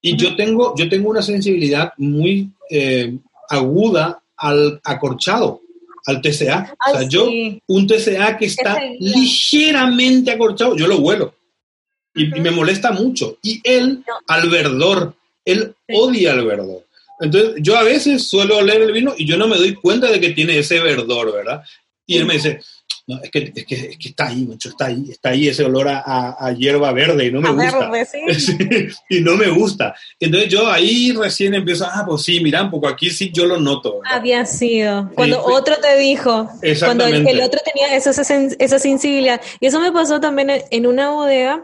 Y yo tengo, yo tengo una sensibilidad muy eh, aguda al acorchado, al TCA. o sea, yo, un TCA que está ligeramente acorchado, yo lo huelo. Y, me molesta mucho. Y él, al verdor, él odia al verdor. Entonces, yo a veces suelo oler el vino y yo no me doy cuenta de que tiene ese verdor, ¿verdad? Y él me dice, no, es que, es que, es que está ahí, mucho, está ahí, está ahí ese olor a, a, hierba verde y no me gusta. sí. y no me gusta. Entonces yo ahí recién empiezo, ah, pues sí, mira, un poco aquí sí yo lo noto. Había sido, cuando otro te dijo, cuando el, el, otro tenía esa, esa sensibilidad. Y eso me pasó también en una bodega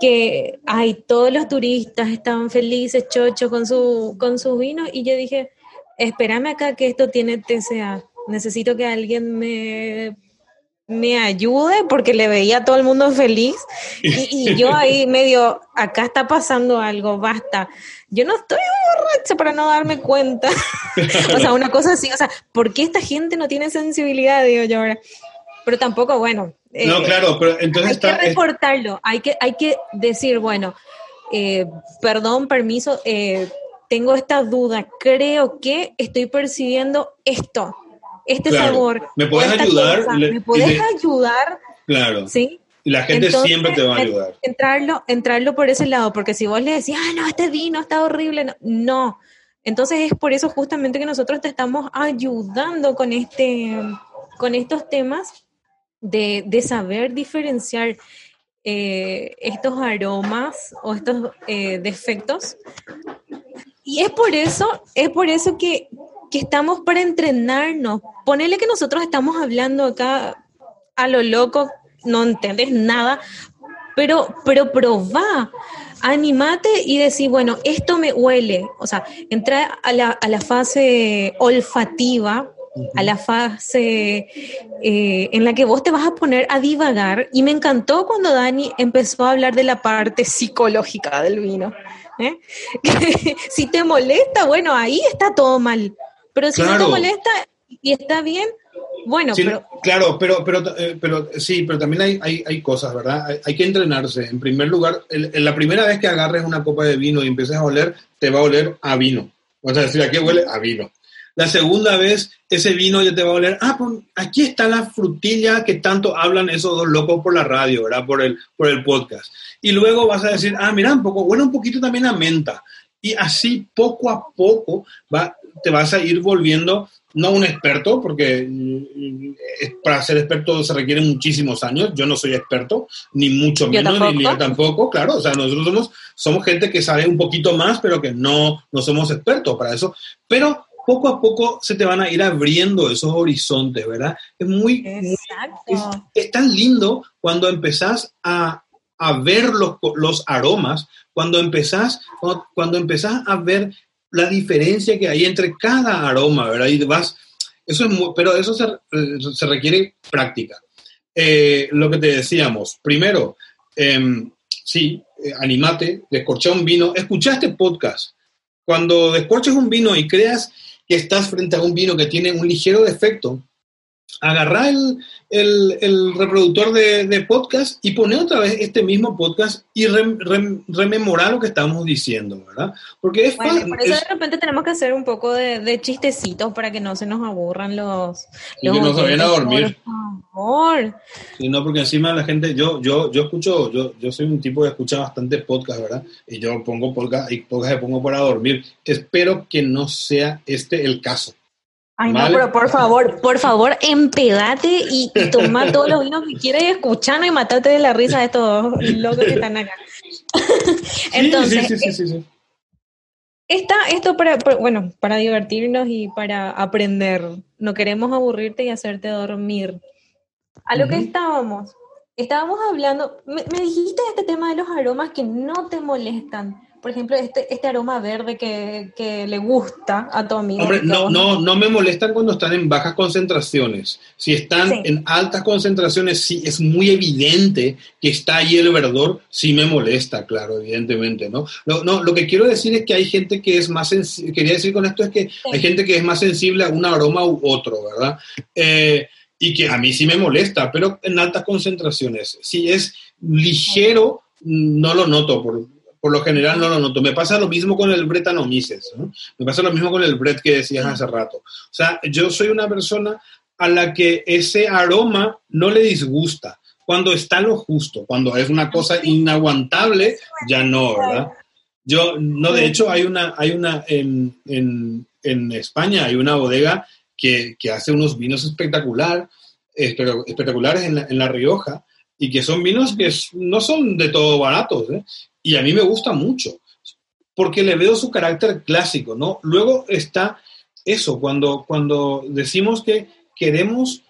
que ay, todos los turistas estaban felices, chochos con su, con su vino, y yo dije, espérame acá que esto tiene TCA, necesito que alguien me, me ayude porque le veía a todo el mundo feliz y, yo ahí medio, acá está pasando algo, basta. Yo no estoy borracha para no darme cuenta. o sea, una cosa así, o sea, ¿por qué esta gente no tiene sensibilidad? Digo yo ahora. Pero tampoco, bueno, no, eh, claro, pero entonces hay que reportarlo, hay que, hay que decir, bueno, eh, perdón, permiso, eh, tengo esta duda, creo que estoy percibiendo esto, este sabor. ¿Me puedes ayudar? ¿Me puedes ayudar? Claro. ¿Sí? Y la gente siempre te va a ayudar. Entrarlo, entrarlo por ese lado, porque si vos le decís, ah, no, este vino está horrible, no, no. Entonces es por eso justamente que nosotros te estamos ayudando con este, con estos temas de, saber diferenciar eh, estos aromas o estos eh, defectos. Y es por eso, es por eso que, estamos para entrenarnos. Ponele que nosotros estamos hablando acá a lo loco, no entiendes nada, pero, pero probá, animate y decir, bueno, esto me huele. O sea, entra a la, a la fase olfativa, a la fase eh, en la que vos te vas a poner a divagar. Y me encantó cuando Dani empezó a hablar de la parte psicológica del vino. ¿eh? si te molesta, bueno, ahí está todo mal. Pero si no te molesta y está bien, bueno, pero... Claro, pero, pero, eh, pero sí, pero también hay, hay, hay cosas, ¿verdad? Hay, que entrenarse. En primer lugar, en la primera vez que agarres una copa de vino y empieces a oler, te va a oler a vino. O sea, decir, ¿a qué huele? A vino. La segunda vez, ese vino ya te va a oler, ah, pues aquí está la frutilla que tanto hablan esos dos locos por la radio, ¿verdad? Por el, por el podcast. Y luego vas a decir, ah, mira, un poco, bueno, un poquito también a menta. Y así poco a poco va, te vas a ir volviendo no un experto, porque mm, para ser experto se requieren muchísimos años. Yo no soy experto, ni mucho menos, ni yo tampoco, claro. O sea, nosotros somos, somos gente que sabe un poquito más, pero que no, no somos expertos para eso. Pero poco a poco se te van a ir abriendo esos horizontes, ¿verdad? Es muy, es, tan lindo cuando empezás a, a ver los, los, aromas, cuando empezás, cuando, empezás a ver la diferencia que hay entre cada aroma, ¿verdad? Y vas, eso es pero eso se, requiere práctica. Eh, lo que te decíamos, primero, em, sí, eh, animate, descorcha un vino, escucha este podcast. Cuando descorches un vino y creas que estás frente a un vino que tiene un ligero defecto, agarra el, el, reproductor de, podcast y pone otra vez este mismo podcast y rememora lo que estamos diciendo, ¿verdad? Porque es fácil. Por eso de repente tenemos que hacer un poco de, chistecitos para que no se nos aburran los... Y que nos vayan a dormir. Por favor. Sí, no, porque encima la gente, yo, yo, yo escucho, yo, yo soy un tipo que escucha bastante podcast, ¿verdad? Y yo pongo podcast y podcast que pongo para dormir. Espero que no sea este el caso. Ay, no, pero por favor, por favor, empedate y, toma todos los vinos que quieras y escuchando y matate de la risa de estos locos que están acá. Entonces, sí, sí, sí, Está esto para, bueno, para divertirnos y para aprender. No queremos aburrirte y hacerte dormir. A lo que estábamos, estábamos hablando, me, me dijiste este tema de los aromas que no te molestan por ejemplo, este, este aroma verde que, que, le gusta a tu amigo. Hombre, no, no, no me molestan cuando están en bajas concentraciones. Si están en altas concentraciones, sí es muy evidente que está ahí el verdor, sí me molesta, claro, evidentemente, ¿no? No, no lo que quiero decir es que hay gente que es más sensible, quería decir con esto es que hay gente que es más sensible a un aroma u otro, ¿verdad? Eh, y que a mí sí me molesta, pero en altas concentraciones. Si es ligero, no lo noto, por, por lo general no lo noto. Me pasa lo mismo con el Bretanomices, ¿no? Me pasa lo mismo con el Bret que decías hace rato. O sea, yo soy una persona a la que ese aroma no le disgusta. Cuando está lo justo, cuando es una cosa inaguantable, ya no, ¿verdad? Yo, no, de hecho, hay una, hay una en, en, en España, hay una bodega que, que hace unos vinos espectacular, espectaculares en la, en la Rioja, y que son vinos que no son de todo baratos, ¿eh? y a mí me gusta mucho, porque le veo su carácter clásico, ¿no? Luego está eso, cuando, cuando decimos que queremos,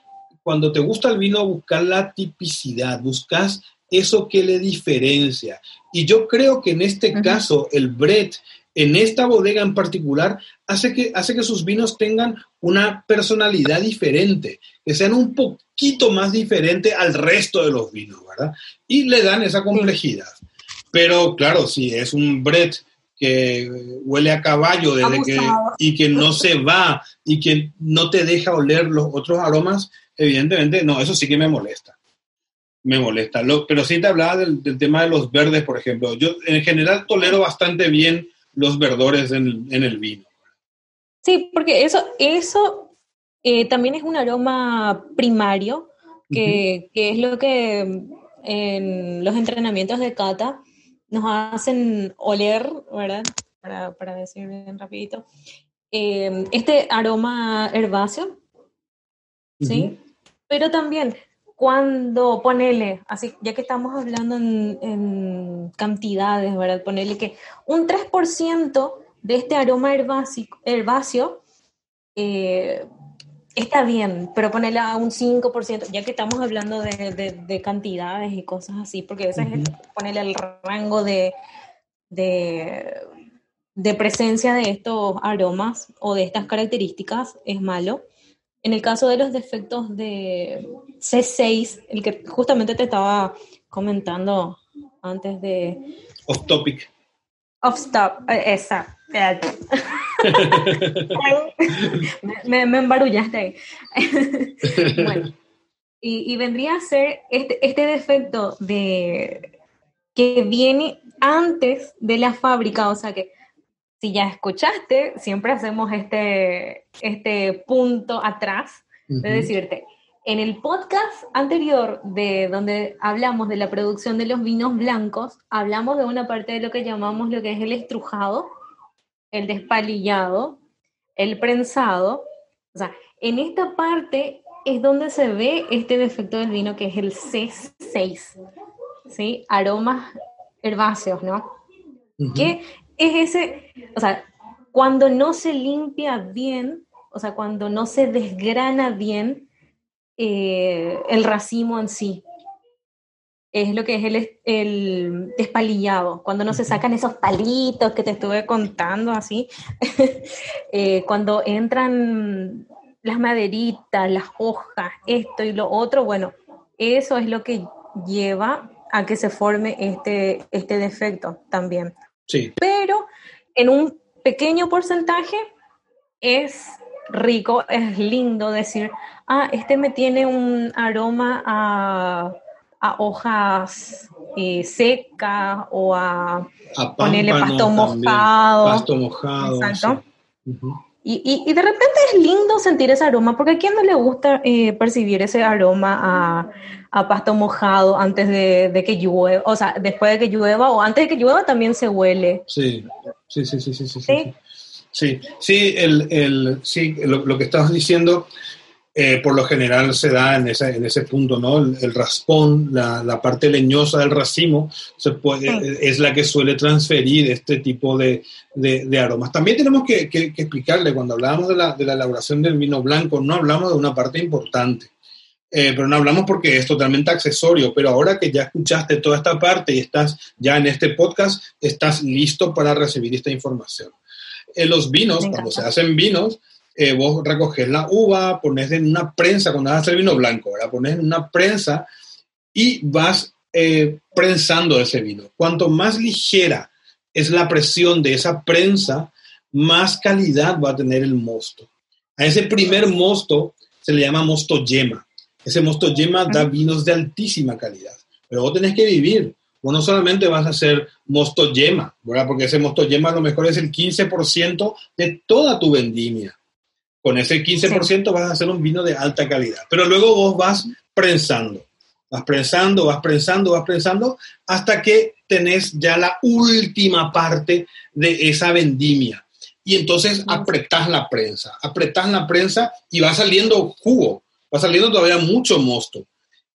cuando te gusta el vino, buscar la tipicidad, buscas eso que le diferencia. Y yo creo que en este caso, el Brett, en esta bodega en particular, hace que, hace que sus vinos tengan una personalidad diferente, que sean un poquito más diferente al resto de los vinos, ¿verdad? Y le dan esa complejidad. Pero claro, si es un Brett que huele a caballo desde que, y que no se va y que no te deja oler los otros aromas, evidentemente, no, eso sí que me molesta. Me molesta. pero sí te hablaba del, tema de los verdes, por ejemplo. Yo en general tolero bastante bien los verdores en, el vino. Sí, porque eso, eso eh, también es un aroma primario, que, que es lo que en los entrenamientos de cata nos hacen oler, ¿verdad? Para, para decir bien rapidito, eh, este aroma herbáceo, ¿sí? Pero también cuando ponele, así, ya que estamos hablando en, cantidades, ¿verdad? Ponele que un 3% de este aroma herbáceo, herbáceo eh, está bien, pero ponerle a un 5%, ya que estamos hablando de, cantidades y cosas así, porque ese es ponerle el rango de, de, presencia de estos aromas o de estas características es malo. En el caso de los defectos de C6, el que justamente te estaba comentando antes de... Off topic. Off stop, eh, exacto. me, me, embarullaste ahí. bueno, y, vendría a ser este, este defecto de que viene antes de la fábrica, o sea que si ya escuchaste, siempre hacemos este, este punto atrás de decirte, en el podcast anterior de donde hablamos de la producción de los vinos blancos, hablamos de una parte de lo que llamamos lo que es el estrujado, el despalillado, el prensado, o sea, en esta parte es donde se ve este defecto del vino que es el C6, ¿sí? Aromas herbáceos, ¿no? ¿Qué es ese, o sea, cuando no se limpia bien, o sea, cuando no se desgrana bien eh, el racimo en sí, es lo que es el, el despalillado, cuando no se sacan esos palitos que te estuve contando así, eh, cuando entran las maderitas, las hojas, esto y lo otro, bueno, eso es lo que lleva a que se forme este, este defecto también. Sí. Pero en un pequeño porcentaje es rico, es lindo decir, ah, este me tiene un aroma a, hojas eh, secas o a, ponerle pasto mojado. Pasto mojado. Exacto. Y, y, de repente es lindo sentir ese aroma, porque a quién no le gusta eh, percibir ese aroma a, a pasto mojado antes de, que llueva, o sea, después de que llueva o antes de que llueva también se huele. Sí, sí, sí, sí, sí, sí. Sí, sí, sí, el, el, sí lo, lo, que estabas diciendo eh, por lo general se da en ese, en ese punto, ¿no? El, raspón, la, la, parte leñosa del racimo, se puede, es la que suele transferir este tipo de, de, aromas. También tenemos que, que, explicarle, cuando hablamos de la, de la, elaboración del vino blanco, no hablamos de una parte importante. Eh, pero no hablamos porque es totalmente accesorio, pero ahora que ya escuchaste toda esta parte y estás ya en este podcast, estás listo para recibir esta información. En eh, los vinos, cuando se hacen vinos, eh, vos recoges la uva, pones en una prensa, cuando vas a hacer vino blanco, ¿verdad? Pones en una prensa y vas eh, prensando ese vino. Cuanto más ligera es la presión de esa prensa, más calidad va a tener el mosto. A ese primer mosto se le llama mosto yema. Ese mosto yema da vinos de altísima calidad. Pero vos tenés que vivir. Vos no solamente vas a hacer mosto yema, ¿verdad? Porque ese mosto yema a lo mejor es el 15% de toda tu vendimia. Con ese 15% vas a hacer un vino de alta calidad. Pero luego vos vas prensando, vas prensando, vas prensando, vas prensando, hasta que tenés ya la última parte de esa vendimia. Y entonces apretás la prensa, apretás la prensa y va saliendo jugo, va saliendo todavía mucho mosto.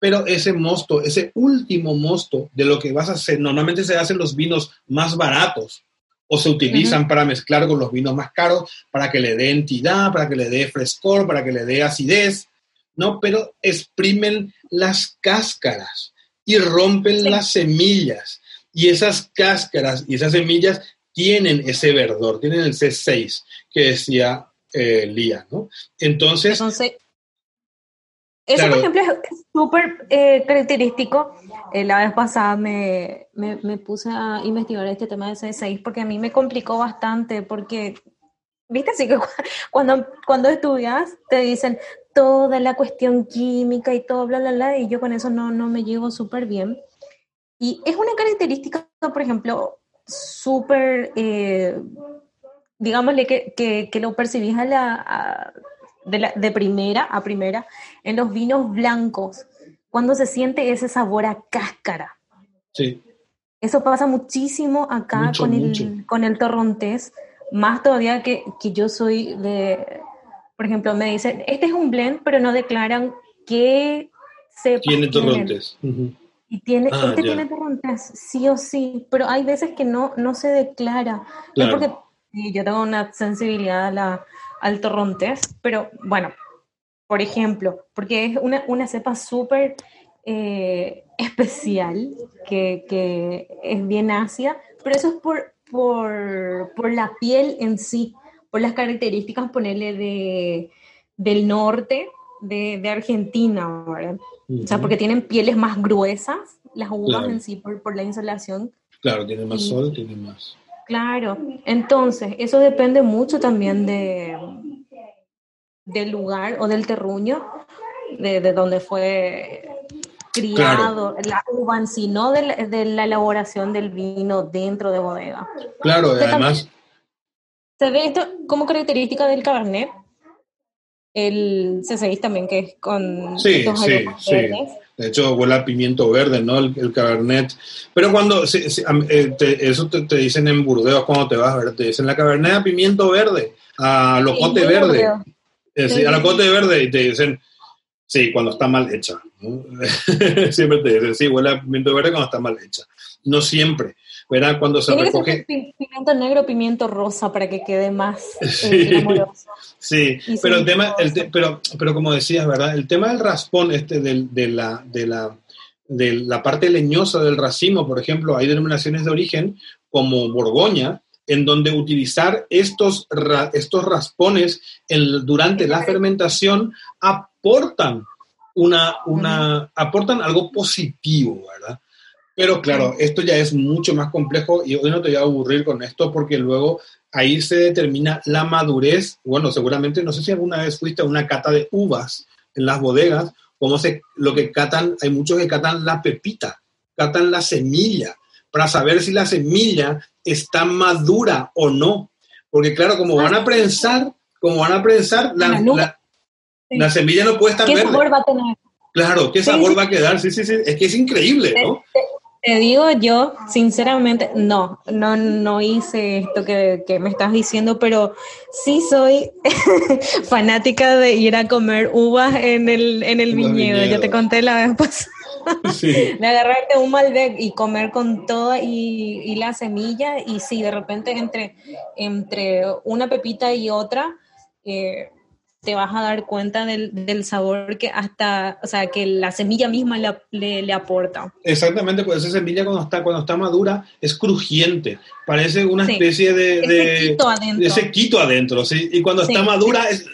Pero ese mosto, ese último mosto de lo que vas a hacer, normalmente se hacen los vinos más baratos, o se utilizan para mezclar con los vinos más caros, para que le dé entidad, para que le dé frescor, para que le dé acidez, ¿no? Pero exprimen las cáscaras y rompen las semillas. Y esas cáscaras y esas semillas tienen ese verdor, tienen el C6 que decía eh, Lía, ¿no? Entonces... Eso, por ejemplo, es súper eh, característico. Eh, la vez pasada me, me, puse a investigar este tema de C6 porque a mí me complicó bastante porque, viste, así que cuando, cuando estudias te dicen toda la cuestión química y todo, bla, bla, bla, y yo con eso no, no me llevo súper bien. Y es una característica, por ejemplo, súper, eh, digámosle que, que, lo percibís a la, de, primera a primera en los vinos blancos, cuando se siente ese sabor a cáscara. Sí. Eso pasa muchísimo acá con, el, con el torrontés, más todavía que, que yo soy de, por ejemplo, me dicen, este es un blend, pero no declaran que se tiene torrontés. Y tiene, ah, este tiene torrontés, sí o sí, pero hay veces que no, no se declara. No porque yo tengo una sensibilidad a la, al torrontés, pero bueno, por ejemplo, porque es una, una cepa súper eh, especial, que, que, es bien ácida, pero eso es por, por, por, la piel en sí, por las características, ponerle de, del norte de, de Argentina, ¿verdad? O sea, porque tienen pieles más gruesas, las uvas en sí, por, por la insolación. Claro, tienen más sol, tienen más. Claro, entonces eso depende mucho también de del lugar o del terruño de, de donde fue criado la uva en sí, no de la, elaboración del vino dentro de bodega. Claro, además... Se ve esto como característica del Cabernet, el C6 también, que es con sí, sí, sí. De hecho, huele a pimiento verde, ¿no? El, cabernet. Pero cuando, eh, eso te, dicen en Burdeos cuando te vas a ver, te dicen la cabernet a pimiento verde, a locote verde. Eh, a locote verde y te dicen, sí, cuando está mal hecha. siempre te dicen, sí, huele a pimiento verde cuando está mal hecha. No siempre. ¿verdad? Cuando se recoge... pimiento negro, pimiento rosa para que quede más eh, sí, sí. pero el tema, pero, pero como decías, ¿verdad? El tema del raspón, este de, la, de, la, de la parte leñosa del racimo, por ejemplo, hay denominaciones de origen como Borgoña, en donde utilizar estos, estos raspones durante la fermentación aportan una, una, aportan algo positivo, ¿verdad? Pero claro, esto ya es mucho más complejo y hoy no te voy a aburrir con esto porque luego ahí se determina la madurez. Bueno, seguramente, no sé si alguna vez fuiste a una cata de uvas en las bodegas, como se, lo que catan, hay muchos que catan la pepita, catan la semilla, para saber si la semilla está madura o no. Porque claro, como van a prensar, como van a prensar, la, la, semilla no puede estar ¿Qué verde. sabor va a tener? Claro, ¿qué sabor va a quedar? Sí, sí, sí, es que es increíble, ¿no? Te digo yo, sinceramente, no, no, no hice esto que, me estás diciendo, pero sí soy fanática de ir a comer uvas en el, en el viñedo. Yo te conté la vez pasada. De agarrarte un Malbec y comer con toda y, la semilla y sí, de repente entre, entre una pepita y otra, eh, te vas a dar cuenta del, sabor que hasta, o sea, que la semilla misma le, aporta. Exactamente, pues esa semilla cuando está, cuando está madura es crujiente, parece una especie de, de, adentro. de sequito adentro, ¿sí? Y cuando está madura es...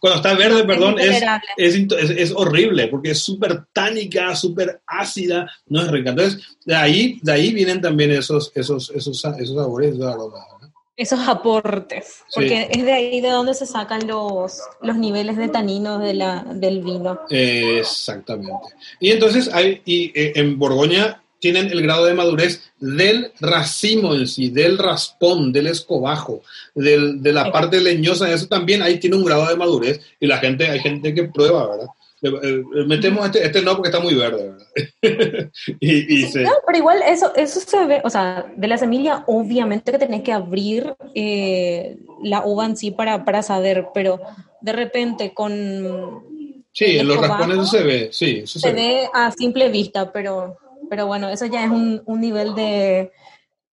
Cuando está verde, perdón, es, es, horrible porque es súper tánica, súper ácida, no es rica. Entonces, de ahí, de ahí vienen también esos, esos, esos, esos sabores, esos aromas esos aportes, porque es de ahí de donde se sacan los, los niveles de taninos de la, del vino. exactamente. Y entonces hay, y eh, en Borgoña tienen el grado de madurez del racimo en sí, del raspón, del escobajo, del, de la parte leñosa, eso también ahí tiene un grado de madurez y la gente, hay gente que prueba, ¿verdad? Eh, metemos este, este no porque está muy verde, ¿verdad? y, No, pero igual eso, eso se ve, o sea, de la semilla obviamente que tenés que abrir eh, la uva en sí para, para saber, pero de repente con... Sí, en los raspones se ve, sí. Eso se, ve. a simple vista, pero, pero bueno, eso ya es un, un nivel de,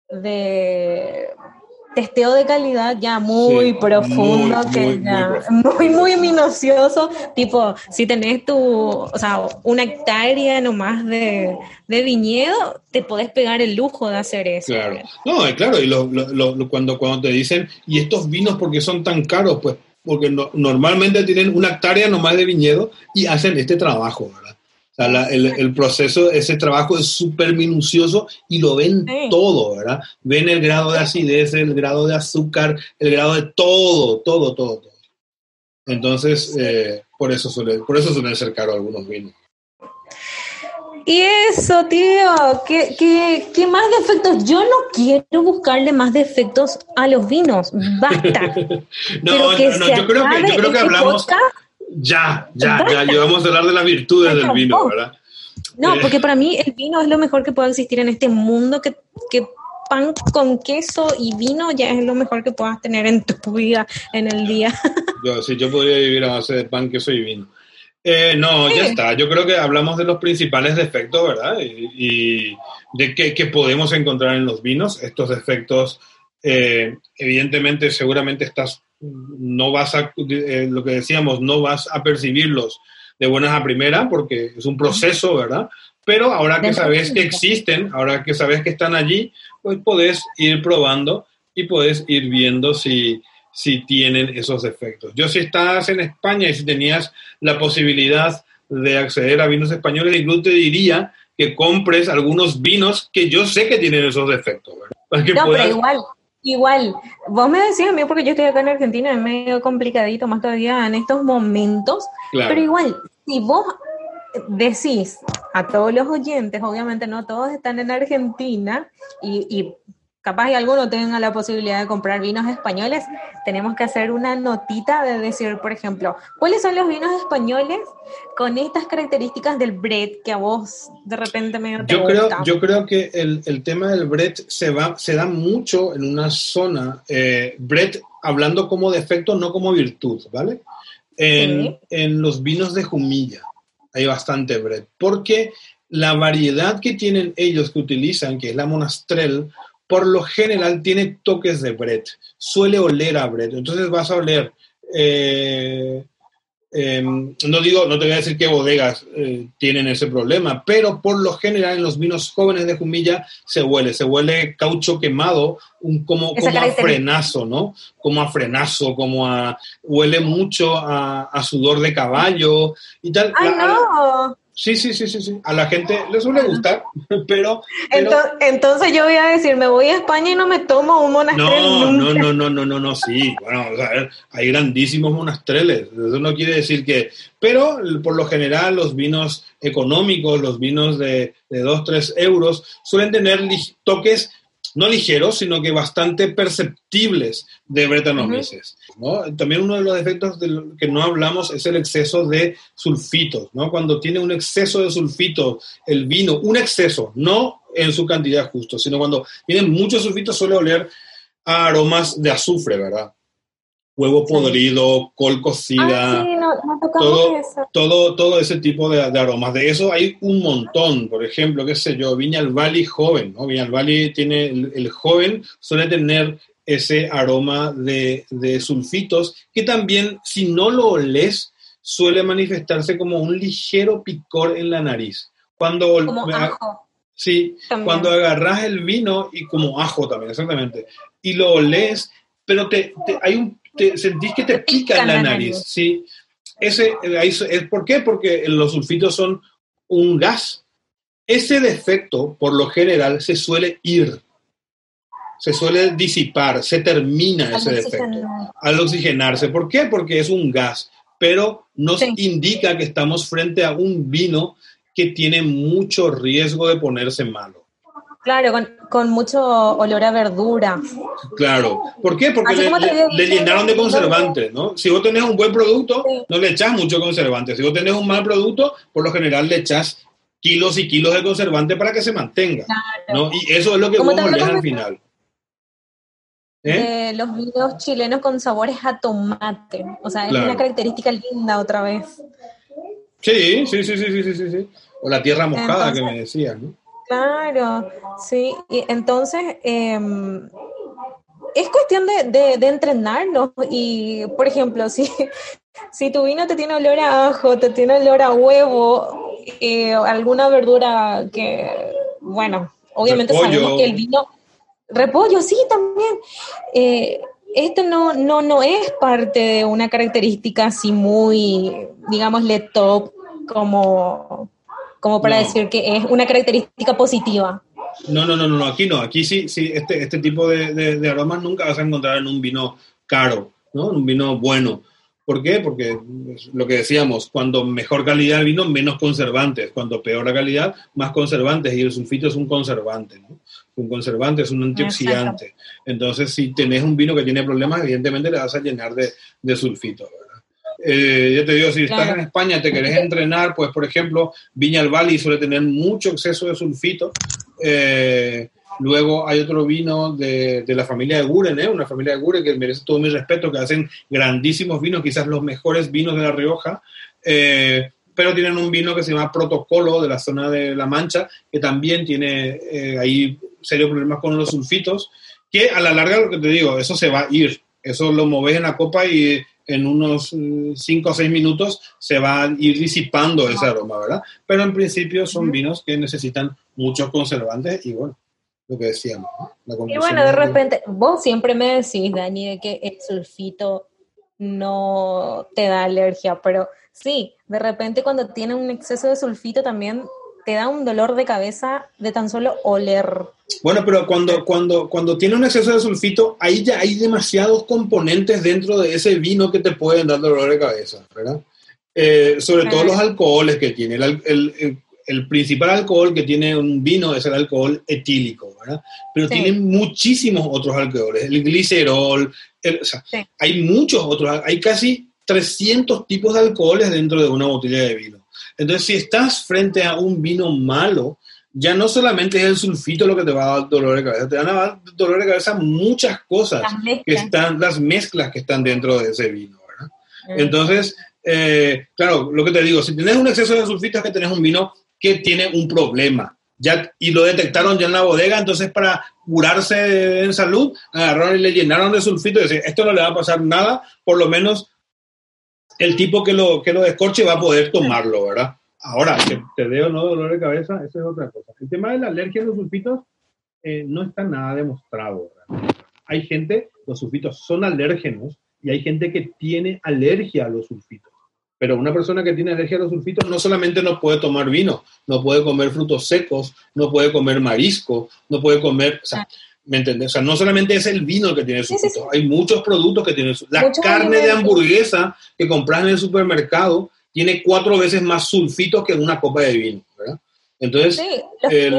de testeo de calidad ya muy profundo, muy, que ya muy, muy, minucioso, tipo, si tenés tu, o sea, una hectárea nomás de, de viñedo, te podés pegar el lujo de hacer eso. Claro, no, eh, claro, y lo, lo, cuando, cuando te dicen, y estos vinos porque son tan caros, pues porque normalmente tienen una hectárea nomás de viñedo y hacen este trabajo, ¿verdad? O sea, el, proceso, ese trabajo es súper minucioso y lo ven todo, ¿verdad? Ven el grado de acidez, el grado de azúcar, el grado de todo, todo, todo, todo. Entonces, eh, por, eso suele, por eso suelen ser caros algunos vinos. Y eso, tío, ¿qué, qué, qué más defectos? Yo no quiero buscarle más defectos a los vinos, basta. no, no, yo creo que, yo creo que hablamos... Ya, ya, ya, ya vamos a hablar de las virtudes del vino, ¿verdad? No, eh. porque para mí el vino es lo mejor que puede existir en este mundo, que, que pan con queso y vino ya es lo mejor que puedas tener en tu vida en el día. Yo, sí, yo podría vivir a base de pan, queso y vino. Eh, no, ya está. Yo creo que hablamos de los principales defectos, ¿verdad? Y, de qué, podemos encontrar en los vinos. Estos defectos, eh, evidentemente, seguramente estás no vas a, eh, lo que decíamos, no vas a percibirlos de buenas a primera porque es un proceso, ¿verdad? Pero ahora que sabes que existen, ahora que sabes que están allí, pues podés ir probando y puedes ir viendo si, si tienen esos efectos. Yo si estás en España y si tenías la posibilidad de acceder a vinos españoles, incluso te diría que compres algunos vinos que yo sé que tienen esos defectos. ¿verdad? no, pero igual, Igual, vos me decís a mí, porque yo estoy acá en Argentina, es medio complicadito más todavía en estos momentos, pero igual, si vos decís a todos los oyentes, obviamente no todos están en Argentina, y, capaz y alguno tenga la posibilidad de comprar vinos españoles, tenemos que hacer una notita de decir, por ejemplo, ¿cuáles son los vinos españoles con estas características del Brett que a vos de repente me yo creo Yo creo que el, el, tema del Brett se, va, se da mucho en una zona, eh, Brett hablando como defecto, no como virtud, ¿vale? En, en los vinos de Jumilla hay bastante Brett, porque la variedad que tienen ellos que utilizan, que es la monastrell, por lo general tiene toques de Brett, suele oler a Brett, entonces vas a oler, eh, em, no digo, no te voy a decir qué bodegas eh, tienen ese problema, pero por lo general en los vinos jóvenes de Jumilla se huele, se huele caucho quemado, un, como, como a frenazo, ¿no? Como a frenazo, como a, huele mucho a, sudor de caballo y tal. ¡Ay, no! Sí, sí, sí, sí, sí. A la gente le suele gustar, pero, Entonces, yo voy a decir, me voy a España y no me tomo un monastrel no, No, no, no, no, no, no, sí. Bueno, o sea, hay grandísimos monastreles. Eso no quiere decir que... Pero por lo general los vinos económicos, los vinos de, de 2, 3 euros, suelen tener toques no ligeros, sino que bastante perceptibles de Bretanomices. ¿no? También uno de los efectos de que no hablamos es el exceso de sulfitos. ¿no? Cuando tiene un exceso de sulfitos el vino, un exceso, no en su cantidad justo, sino cuando tiene muchos sulfitos suele oler a aromas de azufre, ¿verdad? Huevo podrido, col cocida, ah, todo, todo, todo ese tipo de, aromas. De eso hay un montón, por ejemplo, qué sé yo, Viña al Bali joven, ¿no? Viña al Bali tiene, el, joven suele tener ese aroma de, sulfitos que también, si no lo oles, suele manifestarse como un ligero picor en la nariz. Cuando, como ajo. Sí, cuando agarras el vino y como ajo también, exactamente, y lo oles, pero te hay un sentís que te, pica en la nariz, ¿sí? Ese, es, ¿Por qué? Porque los sulfitos son un gas. Ese defecto, por lo general, se suele ir, se suele disipar, se termina ese defecto al oxigenarse. ¿Por qué? Porque es un gas, pero nos indica que estamos frente a un vino que tiene mucho riesgo de ponerse malo. Claro, con, mucho olor a verdura. Claro. ¿Por qué? Porque le, llenaron de conservantes, ¿no? Si vos tenés un buen producto, no le echás mucho conservante. Si vos tenés un mal producto, por lo general le echás kilos y kilos de conservante para que se mantenga. ¿no? Y eso es lo que vos molés al final. ¿Eh? los vinos chilenos con sabores a tomate. O sea, es una característica linda otra vez. Sí, sí, sí, sí, sí, sí, sí. O la tierra mojada que me decías, ¿no? Claro, sí. Y entonces, em, es cuestión de, de, entrenarnos. Y, por ejemplo, si, si tu vino te tiene olor a ajo, te tiene olor a huevo, eh, alguna verdura que, bueno, obviamente sabemos que el vino, repollo, sí, también. Eh, esto no, no, no es parte de una característica así muy, digámosle, top como como para decir que es una característica positiva. No, no, no, no, aquí no, aquí sí, sí, este, este tipo de, de, aromas nunca vas a encontrar en un vino caro, ¿no? En un vino bueno. ¿Por qué? Porque lo que decíamos, cuando mejor calidad el vino, menos conservantes. Cuando peor la calidad, más conservantes. Y el sulfito es un conservante, ¿no? Un conservante es un antioxidante. Entonces, si tenés un vino que tiene problemas, evidentemente le vas a llenar de, de sulfito. Eh, yo te digo, si estás en España, te querés entrenar, pues por ejemplo, Viña al Valle suele tener mucho exceso de sulfito. Eh, luego hay otro vino de, de la familia de Guren, ¿eh? una familia de Guren que merece todo mi respeto, que hacen grandísimos vinos, quizás los mejores vinos de La Rioja. Eh, pero tienen un vino que se llama Protocolo de la zona de La Mancha, que también tiene ahí serios problemas con los sulfitos, que a la larga, lo que te digo, eso se va a ir. Eso lo moves en la copa y en unos 5 mm, o 6 minutos se va a ir disipando ese aroma, ¿verdad? Pero en principio son vinos que necesitan muchos conservantes y bueno, lo que decíamos. y bueno, de repente, vos siempre me decís, Dani, de que el sulfito no te da alergia, pero sí, de repente cuando tiene un exceso de sulfito también te da un dolor de cabeza de tan solo oler. Bueno, pero cuando, cuando, cuando tiene un exceso de sulfito, ahí ya hay demasiados componentes dentro de ese vino que te pueden dar dolor de cabeza, ¿verdad? Eh, sobre todo los alcoholes que tiene. El, el principal alcohol que tiene un vino es el alcohol etílico, ¿verdad? Pero Sí. tiene muchísimos otros alcoholes, el glicerol, el- o sea, Sí. hay muchos otros, hay casi 300 tipos de alcoholes dentro de una botella de vino. Entonces, si estás frente a un vino malo, ya no solamente es el sulfito lo que te va a dar dolor de cabeza, te van a dar dolor de cabeza muchas cosas que están, las mezclas que están dentro de ese vino, ¿verdad? Mm. Entonces, eh, claro, lo que te digo, si tienes un exceso de sulfito es que tenés un vino que tiene un problema. Ya, y lo detectaron ya en la bodega, entonces para curarse en salud, agarraron y le llenaron de sulfito y decían, esto no le va a pasar nada, por lo menos el tipo que lo, que lo descorche va a poder tomarlo, ¿verdad? Ahora, que te dé o no dolor de cabeza, eso es otra cosa. El tema de la alergia a los sulfitos eh, no está nada demostrado. realmente. Hay gente, los sulfitos son alérgenos y hay gente que tiene alergia a los sulfitos. Pero una persona que tiene alergia a los sulfitos no solamente no puede tomar vino, no puede comer frutos secos, no puede comer marisco, no puede comer, ¿me entiendes? O sea, no solamente es el vino que tiene Sí, sí, hay muchos productos que tienen sulfitos. La carne de hamburguesa que compras en el supermercado tiene cuatro veces más sulfitos que una copa de vino, ¿verdad? Entonces, Sí, los el-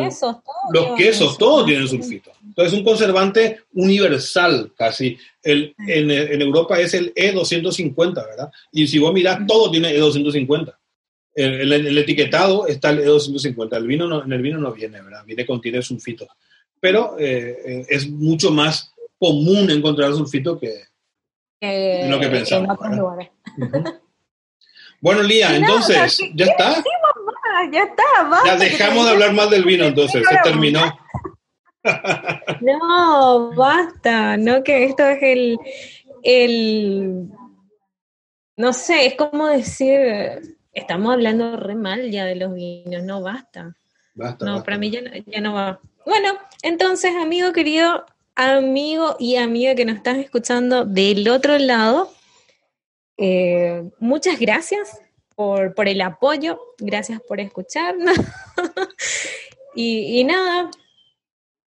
quesos, los todos tienen sulfito. Entonces, es un conservante universal casi. El, en, en Europa es el E250, ¿verdad? Y si vos mirás, todo tiene E250. En el, el etiquetado está el E250. El vino no, en el vino no viene, ¿verdad? Viene, contiene sulfitos. Pero eh, eh, es mucho más común encontrar sulfito que... Lo que pensamos. Bueno, Lía, No, entonces, ¿ya está? Ya está, basta, Ya que dejamos de hablar más del vino, entonces. Se terminó. No, basta, no que esto es el, el, no sé, es como decir, estamos hablando re mal ya de los vinos, no basta. Basta, No, basta. para mí ya ya no va. Bueno, entonces, amigo querido, amigo y amiga que nos estás escuchando del otro lado, eh, muchas gracias por, por el apoyo, gracias por escucharnos. y, y nada,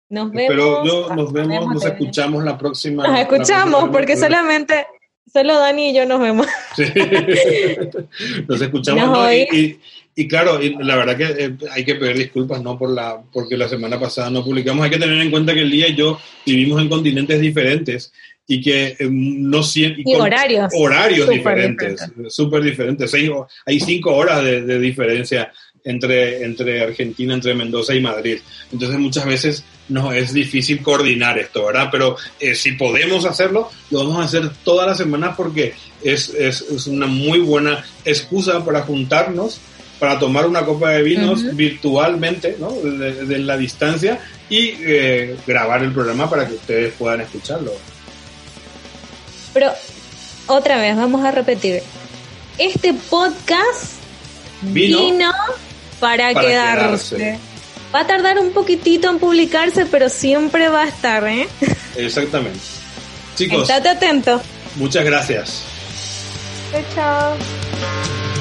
nos vemos. Pero nos vemos, nos escuchamos la próxima. Nos la escuchamos, próxima- porque solamente, solo Dani y yo nos vemos. Sí. Nos escuchamos, Nos ¿no? Y, oímos. y- y claro, y la verdad que eh, hay que pedir disculpas, ¿no? Por la, porque la semana pasada no publicamos. Hay que tener en cuenta que el día y yo vivimos en continentes diferentes y que eh, no siempre... Y horarios. Horarios diferentes, súper diferentes. Ho- hay cinco horas de, de diferencia entre, entre Argentina, entre Mendoza y Madrid. Entonces muchas veces no es difícil coordinar esto, ¿verdad? Pero eh, si podemos hacerlo, lo vamos a hacer todas las semanas porque es, es, es una muy buena excusa para juntarnos, para tomar una copa de vinos virtualmente, ¿no? De, de la distancia y eh, grabar el programa para que ustedes puedan escucharlo. Pero otra vez, vamos a repetir. Este podcast Vino vino, para, para quedarse. quedarse. Va a tardar un poquitito en publicarse, pero siempre va a estar, ¿eh? Exactamente. Chicos, Estate atento. muchas gracias. Chao, chao.